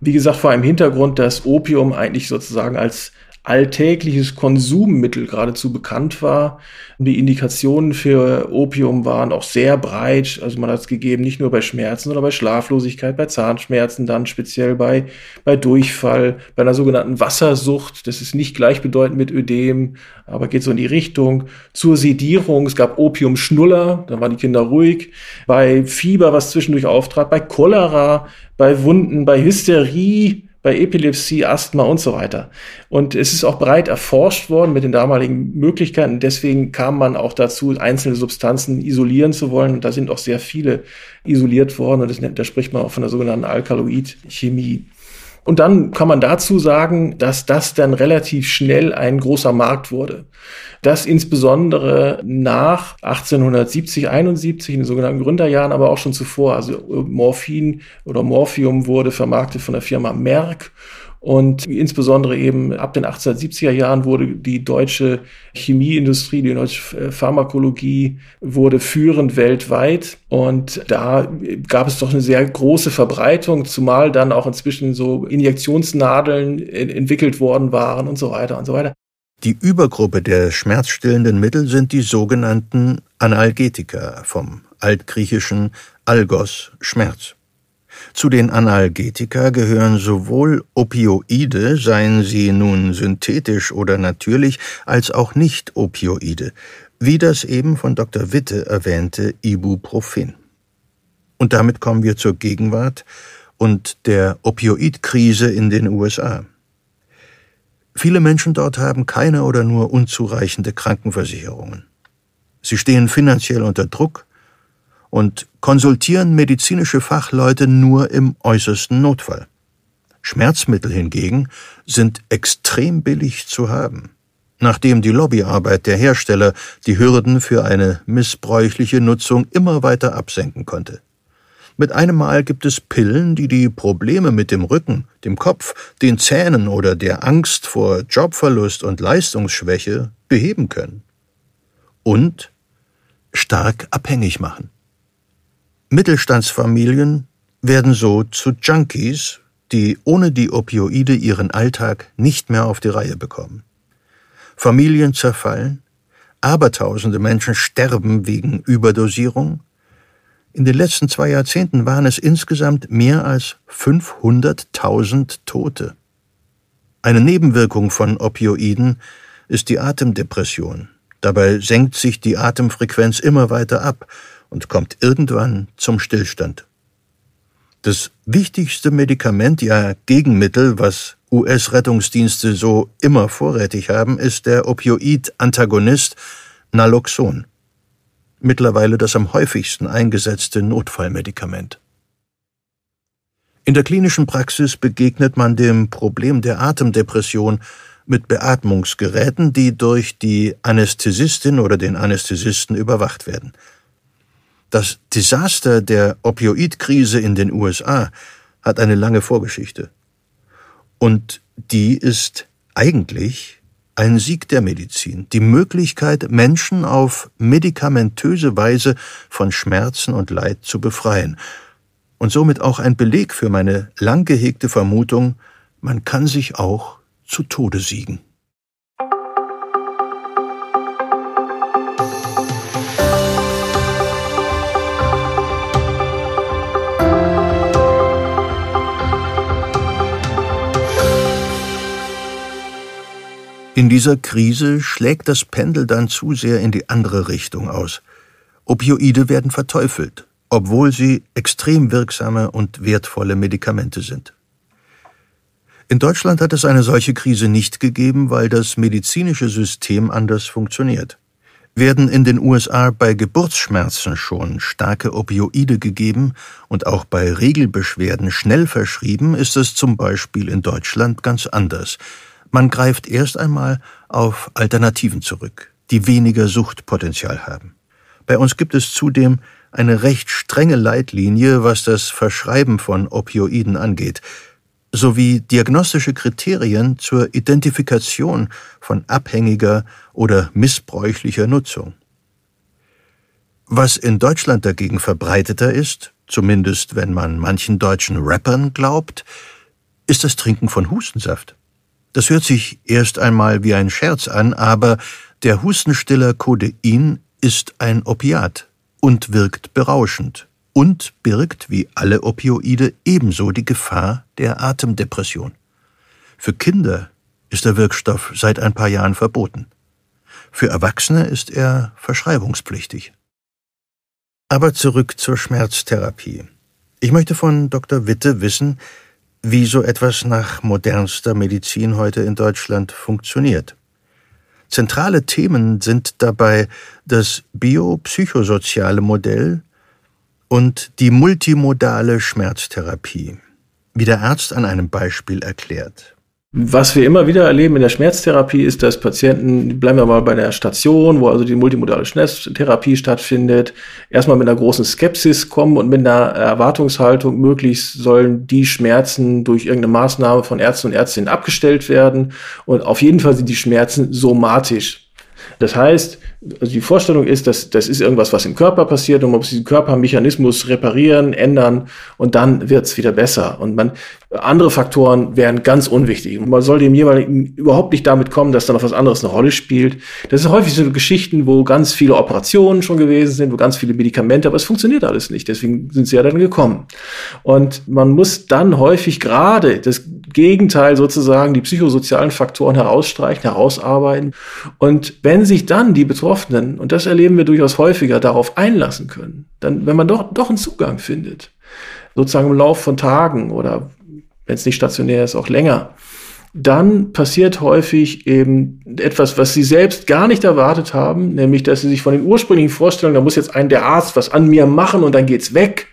Wie gesagt, vor einem Hintergrund, dass Opium eigentlich sozusagen als alltägliches Konsummittel geradezu bekannt war. Die Indikationen für Opium waren auch sehr breit. Also man hat es gegeben, nicht nur bei Schmerzen, sondern bei Schlaflosigkeit, bei Zahnschmerzen, dann speziell bei, bei Durchfall, bei einer sogenannten Wassersucht. Das ist nicht gleichbedeutend mit Ödem, aber geht so in die Richtung. Zur Sedierung, es gab Opiumschnuller, dann waren die Kinder ruhig. Bei Fieber, was zwischendurch auftrat, bei Cholera, bei Wunden, bei Hysterie, bei Epilepsie, Asthma und so weiter. Und es ist auch breit erforscht worden mit den damaligen Möglichkeiten. Deswegen kam man auch dazu, einzelne Substanzen isolieren zu wollen. Und da sind auch sehr viele isoliert worden. Und das, da spricht man auch von der sogenannten Alkaloidchemie. Und dann kann man dazu sagen, dass das dann relativ schnell ein großer Markt wurde. Das insbesondere nach 1870, 71, in den sogenannten Gründerjahren, aber auch schon zuvor. Also Morphin oder Morphium wurde vermarktet von der Firma Merck und insbesondere eben ab den 1870er Jahren wurde die deutsche Chemieindustrie, die deutsche äh, Pharmakologie wurde führend weltweit. Und da gab es doch eine sehr große Verbreitung, zumal dann auch inzwischen so Injektionsnadeln entwickelt worden waren und so weiter und so weiter. Die Übergruppe der schmerzstillenden Mittel sind die sogenannten Analgetika vom altgriechischen Algos Schmerz. Zu den Analgetika gehören sowohl Opioide, seien sie nun synthetisch oder natürlich, als auch Nicht-Opioide, wie das eben von Dr. Witte erwähnte Ibuprofen. Und damit kommen wir zur Gegenwart und der Opioidkrise in den USA. Viele Menschen dort haben keine oder nur unzureichende Krankenversicherungen. Sie stehen finanziell unter Druck und konsultieren medizinische Fachleute nur im äußersten Notfall. Schmerzmittel hingegen sind extrem billig zu haben. Nachdem die Lobbyarbeit der Hersteller die Hürden für eine missbräuchliche Nutzung immer weiter absenken konnte. Mit einem Mal gibt es Pillen, die die Probleme mit dem Rücken, dem Kopf, den Zähnen oder der Angst vor Jobverlust und Leistungsschwäche beheben können. Und stark abhängig machen. Mittelstandsfamilien werden so zu Junkies, die ohne die Opioide ihren Alltag nicht mehr auf die Reihe bekommen. Familien zerfallen, Abertausende Menschen sterben wegen Überdosierung. In den letzten zwei Jahrzehnten waren es insgesamt mehr als 500.000 Tote. Eine Nebenwirkung von Opioiden ist die Atemdepression. Dabei senkt sich die Atemfrequenz immer weiter ab und kommt irgendwann zum Stillstand. Das wichtigste Medikament, ja Gegenmittel, was US-Rettungsdienste so immer vorrätig haben, ist der Opioid-Antagonist Naloxon. Mittlerweile das am häufigsten eingesetzte Notfallmedikament. In der klinischen Praxis begegnet man dem Problem der Atemdepression mit Beatmungsgeräten, die durch die Anästhesistin oder den Anästhesisten überwacht werden. Das Desaster der Opioidkrise in den USA hat eine lange Vorgeschichte. Und die ist eigentlich ein Sieg der Medizin, die Möglichkeit, Menschen auf medikamentöse Weise von Schmerzen und Leid zu befreien. Und somit auch ein Beleg für meine lang gehegte Vermutung, man kann sich auch zu Tode siegen. In dieser Krise schlägt das Pendel dann zu sehr in die andere Richtung aus. Opioide werden verteufelt, obwohl sie extrem wirksame und wertvolle Medikamente sind. In Deutschland hat es eine solche Krise nicht gegeben, weil das medizinische System anders funktioniert. Werden in den USA bei Geburtsschmerzen schon starke Opioide gegeben und auch bei Regelbeschwerden schnell verschrieben, ist es zum Beispiel in Deutschland ganz anders. Man greift erst einmal auf Alternativen zurück, die weniger Suchtpotenzial haben. Bei uns gibt es zudem eine recht strenge Leitlinie, was das Verschreiben von Opioiden angeht, sowie diagnostische Kriterien zur Identifikation von abhängiger oder missbräuchlicher Nutzung. Was in Deutschland dagegen verbreiteter ist, zumindest wenn man manchen deutschen Rappern glaubt, ist das Trinken von Hustensaft. Das hört sich erst einmal wie ein Scherz an, aber der Hustenstiller Codein ist ein Opiat und wirkt berauschend und birgt wie alle Opioide ebenso die Gefahr der Atemdepression. Für Kinder ist der Wirkstoff seit ein paar Jahren verboten. Für Erwachsene ist er verschreibungspflichtig. Aber zurück zur Schmerztherapie. Ich möchte von Dr. Witte wissen, wie so etwas nach modernster Medizin heute in Deutschland funktioniert. Zentrale Themen sind dabei das biopsychosoziale Modell und die multimodale Schmerztherapie, wie der Arzt an einem Beispiel erklärt. Was wir immer wieder erleben in der Schmerztherapie ist, dass Patienten, bleiben wir mal bei der Station, wo also die multimodale Schmerztherapie stattfindet, erstmal mit einer großen Skepsis kommen und mit einer Erwartungshaltung, möglichst sollen die Schmerzen durch irgendeine Maßnahme von Ärzten und Ärztinnen abgestellt werden. Und auf jeden Fall sind die Schmerzen somatisch. Das heißt, Also die Vorstellung ist, dass das ist irgendwas, was im Körper passiert und man muss diesen Körpermechanismus reparieren, ändern und dann wird's wieder besser. Und man andere Faktoren wären ganz unwichtig. Und man soll dem jeweiligen überhaupt nicht damit kommen, dass dann noch was anderes eine Rolle spielt. Das sind häufig so Geschichten, wo ganz viele Operationen schon gewesen sind, wo ganz viele Medikamente, aber es funktioniert alles nicht. Deswegen sind sie ja dann gekommen. Und man muss dann häufig gerade das Gegenteil sozusagen, die psychosozialen Faktoren herausstreichen, herausarbeiten. Und wenn sich dann die Betroffenen, und das erleben wir durchaus häufiger, darauf einlassen können, dann, wenn man doch, doch einen Zugang findet, sozusagen im Lauf von Tagen oder wenn es nicht stationär ist, auch länger, dann passiert häufig eben etwas, was sie selbst gar nicht erwartet haben, nämlich dass sie sich von den ursprünglichen Vorstellungen, da muss jetzt ein der Arzt was an mir machen und dann geht's weg,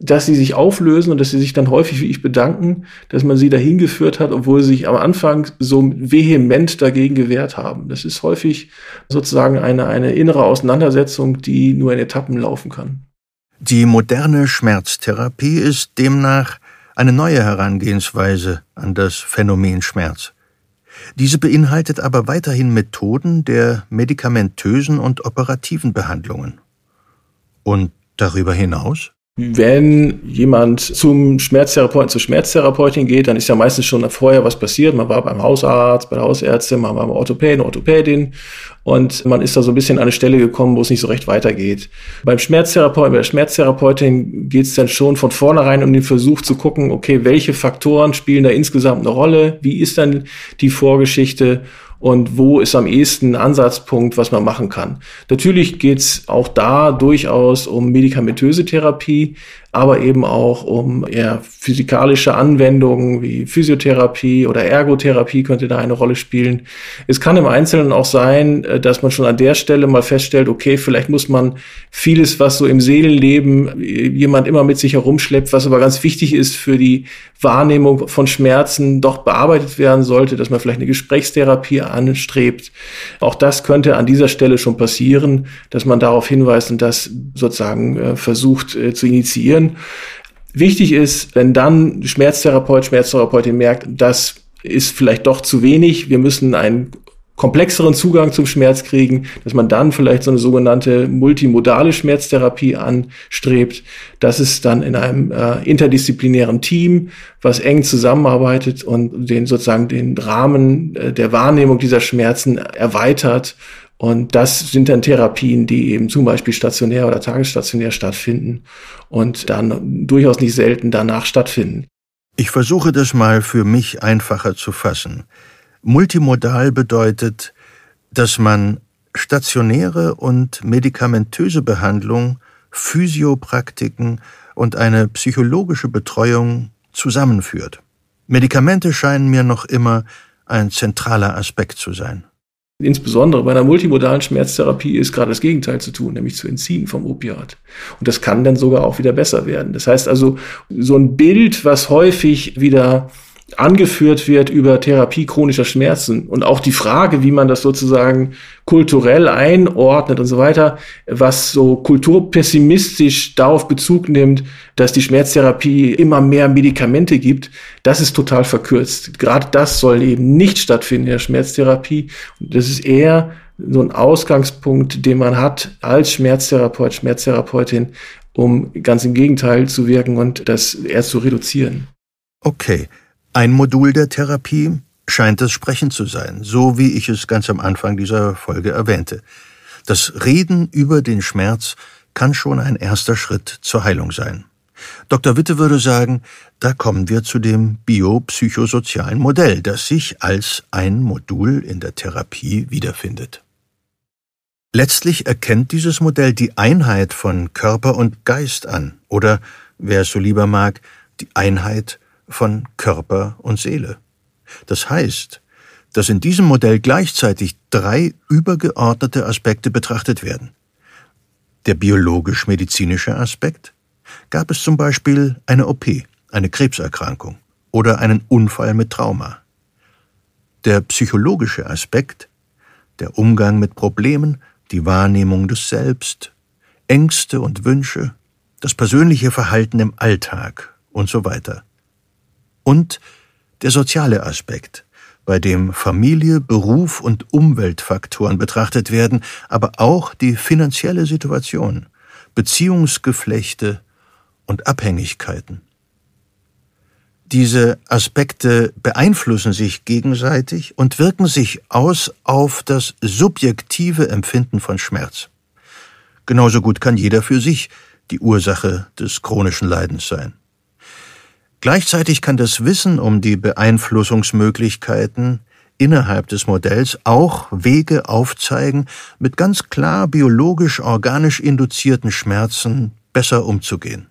dass sie sich auflösen und dass sie sich dann häufig wie ich bedanken, dass man sie dahin geführt hat, obwohl sie sich am Anfang so vehement dagegen gewehrt haben. Das ist häufig sozusagen eine, eine innere Auseinandersetzung, die nur in Etappen laufen kann. Die moderne Schmerztherapie ist demnach eine neue Herangehensweise an das Phänomen Schmerz. Diese beinhaltet aber weiterhin Methoden der medikamentösen und operativen Behandlungen. Und darüber hinaus? Wenn jemand zum Schmerztherapeuten, zur Schmerztherapeutin geht, dann ist ja meistens schon vorher was passiert. Man war beim Hausarzt, bei der Hausärztin, man war beim Orthopäden, Orthopädin und man ist da so ein bisschen an eine Stelle gekommen, wo es nicht so recht weitergeht. Beim Schmerztherapeuten, bei der Schmerztherapeutin geht es dann schon von vornherein um den Versuch zu gucken, okay, welche Faktoren spielen da insgesamt eine Rolle? Wie ist dann die Vorgeschichte? Und wo ist am ehesten ein Ansatzpunkt, was man machen kann. Natürlich geht's auch da durchaus um medikamentöse Therapie, aber eben auch um eher physikalische Anwendungen wie Physiotherapie oder Ergotherapie könnte da eine Rolle spielen. Es kann im Einzelnen auch sein, äh, dass man schon an der Stelle mal feststellt, okay, vielleicht muss man vieles, was so im Seelenleben äh, jemand immer mit sich herumschleppt, was aber ganz wichtig ist für die Wahrnehmung von Schmerzen, doch bearbeitet werden sollte, dass man vielleicht eine Gesprächstherapie anstrebt. Auch das könnte an dieser Stelle schon passieren, dass man darauf hinweist und das sozusagen äh, versucht zu initiieren reagieren. Wichtig ist, wenn dann Schmerztherapeut, Schmerztherapeutin merkt, das ist vielleicht doch zu wenig, wir müssen einen komplexeren Zugang zum Schmerz kriegen, dass man dann vielleicht so eine sogenannte multimodale Schmerztherapie anstrebt. Das ist dann in einem äh, interdisziplinären Team, was eng zusammenarbeitet und den sozusagen den Rahmen äh, der Wahrnehmung dieser Schmerzen erweitert und das sind dann Therapien, die eben zum Beispiel stationär oder tagesstationär stattfinden und dann durchaus nicht selten danach stattfinden. Ich versuche das mal für mich einfacher zu fassen. Multimodal bedeutet, dass man stationäre und medikamentöse Behandlung, Physiopraktiken und eine psychologische Betreuung zusammenführt. Medikamente scheinen mir noch immer ein zentraler Aspekt zu sein. Insbesondere bei einer multimodalen Schmerztherapie ist gerade das Gegenteil zu tun, nämlich zu entziehen vom Opiat. Und das kann dann sogar auch wieder besser werden. Das heißt also, so ein Bild, was häufig wieder angeführt wird über Therapie chronischer Schmerzen und auch die Frage, wie man das sozusagen kulturell einordnet und so weiter, was so kulturpessimistisch darauf Bezug nimmt, dass die Schmerztherapie immer mehr Medikamente gibt, das ist total verkürzt. Gerade das soll eben nicht stattfinden in der Schmerztherapie. Das ist eher so ein Ausgangspunkt, den man hat als Schmerztherapeut, Schmerztherapeutin, um ganz im Gegenteil zu wirken und das eher zu reduzieren. Okay. Ein Modul der Therapie scheint das Sprechen zu sein, so wie ich es ganz am Anfang dieser Folge erwähnte. Das Reden über den Schmerz kann schon ein erster Schritt zur Heilung sein. Dr. Witte würde sagen, da kommen wir zu dem biopsychosozialen Modell, das sich als ein Modul in der Therapie wiederfindet. Letztlich erkennt dieses Modell die Einheit von Körper und Geist an, oder, wer es so lieber mag, die Einheit von Körper und Seele. Das heißt, dass in diesem Modell gleichzeitig drei übergeordnete Aspekte betrachtet werden. Der biologisch-medizinische Aspekt gab es zum Beispiel eine OP, eine Krebserkrankung oder einen Unfall mit Trauma. Der psychologische Aspekt, der Umgang mit Problemen, die Wahrnehmung des Selbst, Ängste und Wünsche, das persönliche Verhalten im Alltag und so weiter und der soziale Aspekt, bei dem Familie, Beruf und Umweltfaktoren betrachtet werden, aber auch die finanzielle Situation, Beziehungsgeflechte und Abhängigkeiten. Diese Aspekte beeinflussen sich gegenseitig und wirken sich aus auf das subjektive Empfinden von Schmerz. Genauso gut kann jeder für sich die Ursache des chronischen Leidens sein. Gleichzeitig kann das Wissen um die Beeinflussungsmöglichkeiten innerhalb des Modells auch Wege aufzeigen, mit ganz klar biologisch-organisch induzierten Schmerzen besser umzugehen.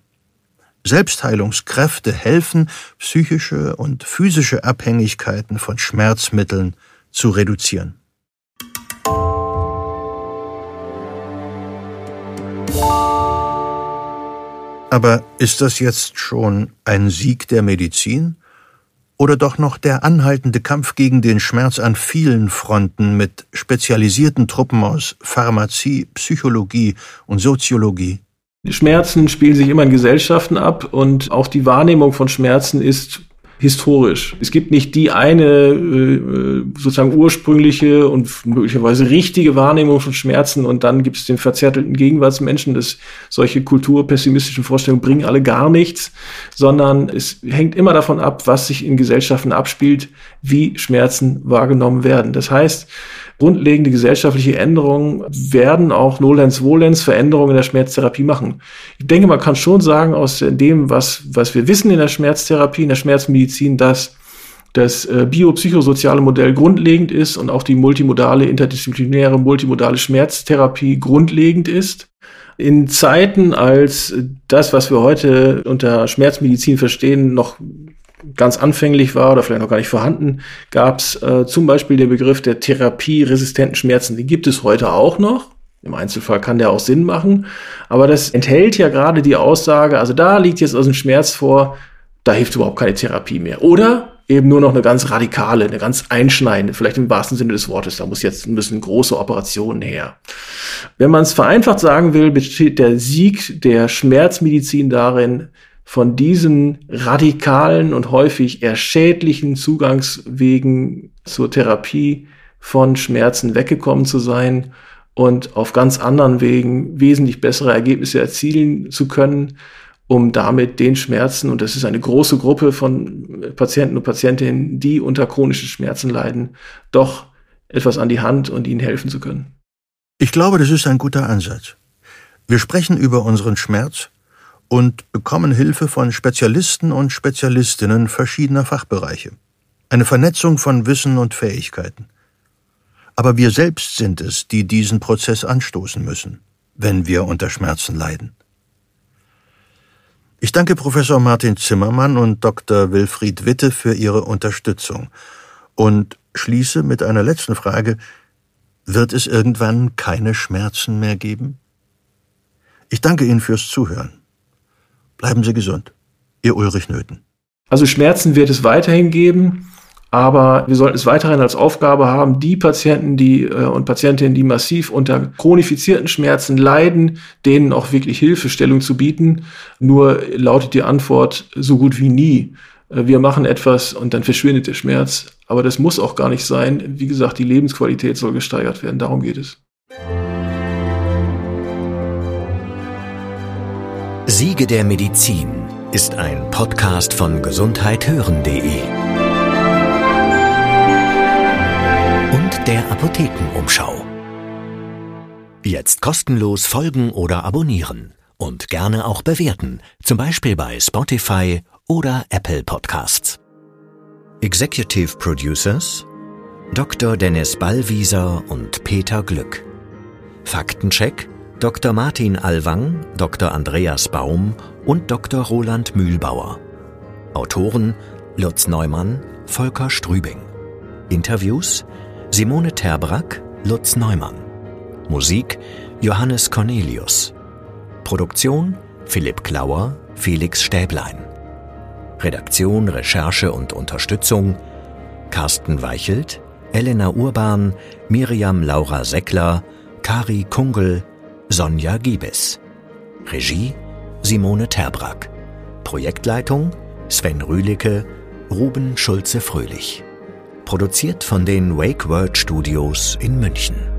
Selbstheilungskräfte helfen, psychische und physische Abhängigkeiten von Schmerzmitteln zu reduzieren. Aber ist das jetzt schon ein Sieg der Medizin? Oder doch noch der anhaltende Kampf gegen den Schmerz an vielen Fronten mit spezialisierten Truppen aus Pharmazie, Psychologie und Soziologie? Schmerzen spielen sich immer in Gesellschaften ab und auch die Wahrnehmung von Schmerzen ist historisch. Es gibt nicht die eine äh, sozusagen ursprüngliche und möglicherweise richtige Wahrnehmung von Schmerzen und dann gibt es den verzärtelten Gegenwartsmenschen, dass solche kulturpessimistischen Vorstellungen bringen alle gar nichts, sondern es hängt immer davon ab, was sich in Gesellschaften abspielt, wie Schmerzen wahrgenommen werden. Das heißt, grundlegende gesellschaftliche Änderungen werden auch Nolens Volens Veränderungen in der Schmerztherapie machen. Ich denke, man kann schon sagen, aus dem, was, was wir wissen in der Schmerztherapie, in der Schmerzmedizin, dass das äh, biopsychosoziale Modell grundlegend ist und auch die multimodale, interdisziplinäre, multimodale Schmerztherapie grundlegend ist. In Zeiten, als das, was wir heute unter Schmerzmedizin verstehen, noch ganz anfänglich war oder vielleicht noch gar nicht vorhanden, gab es äh, zum Beispiel den Begriff der therapieresistenten Schmerzen. Die gibt es heute auch noch. Im Einzelfall kann der auch Sinn machen. Aber das enthält ja gerade die Aussage, also da liegt jetzt aus dem Schmerz vor, da hilft überhaupt keine Therapie mehr. Oder eben nur noch eine ganz radikale, eine ganz einschneidende, vielleicht im wahrsten Sinne des Wortes. Da muss jetzt müssen große Operationen her. Wenn man es vereinfacht sagen will, besteht der Sieg der Schmerzmedizin darin, von diesen radikalen und häufig eher schädlichen Zugangswegen zur Therapie von Schmerzen weggekommen zu sein und auf ganz anderen Wegen wesentlich bessere Ergebnisse erzielen zu können, um damit den Schmerzen, und das ist eine große Gruppe von Patienten und Patientinnen, die unter chronischen Schmerzen leiden, doch etwas an die Hand und ihnen helfen zu können. Ich glaube, das ist ein guter Ansatz. Wir sprechen über unseren Schmerz, und bekommen Hilfe von Spezialisten und Spezialistinnen verschiedener Fachbereiche. Eine Vernetzung von Wissen und Fähigkeiten. Aber wir selbst sind es, die diesen Prozess anstoßen müssen, wenn wir unter Schmerzen leiden. Ich danke Professor Martin Zimmermann und Dr. Wilfried Witte für ihre Unterstützung und schließe mit einer letzten Frage. Wird es irgendwann keine Schmerzen mehr geben? Ich danke Ihnen fürs Zuhören. Bleiben Sie gesund. Ihr Ulrich Nöthen. Also Schmerzen wird es weiterhin geben, aber wir sollten es weiterhin als Aufgabe haben, die Patienten die, äh, und Patientinnen, die massiv unter chronifizierten Schmerzen leiden, denen auch wirklich Hilfestellung zu bieten. Nur lautet die Antwort so gut wie nie. Äh, wir machen etwas und dann verschwindet der Schmerz. Aber das muss auch gar nicht sein. Wie gesagt, die Lebensqualität soll gesteigert werden. Darum geht es. Siege der Medizin ist ein Podcast von gesundheithören.de und der Apothekenumschau. Jetzt kostenlos folgen oder abonnieren und gerne auch bewerten, zum Beispiel bei Spotify oder Apple Podcasts. Executive Producers Dr. Dennis Ballwieser und Peter Glück. Faktencheck Dr. Martin Alwang, Dr. Andreas Baum und Dr. Roland Mühlbauer. Autoren Lutz Neumann, Volker Strübing. Interviews Simone Terbrack, Lutz Neumann. Musik Johannes Cornelius. Produktion Philipp Klauer, Felix Stäblein. Redaktion, Recherche und Unterstützung Carsten Weichelt, Elena Urban, Miriam Laura Seckler, Kari Kungel, Sonja Giebes. Regie Simone Terbrack. Projektleitung Sven Rühlicke, Ruben Schulze-Fröhlich. Produziert von den Wake World Studios in München.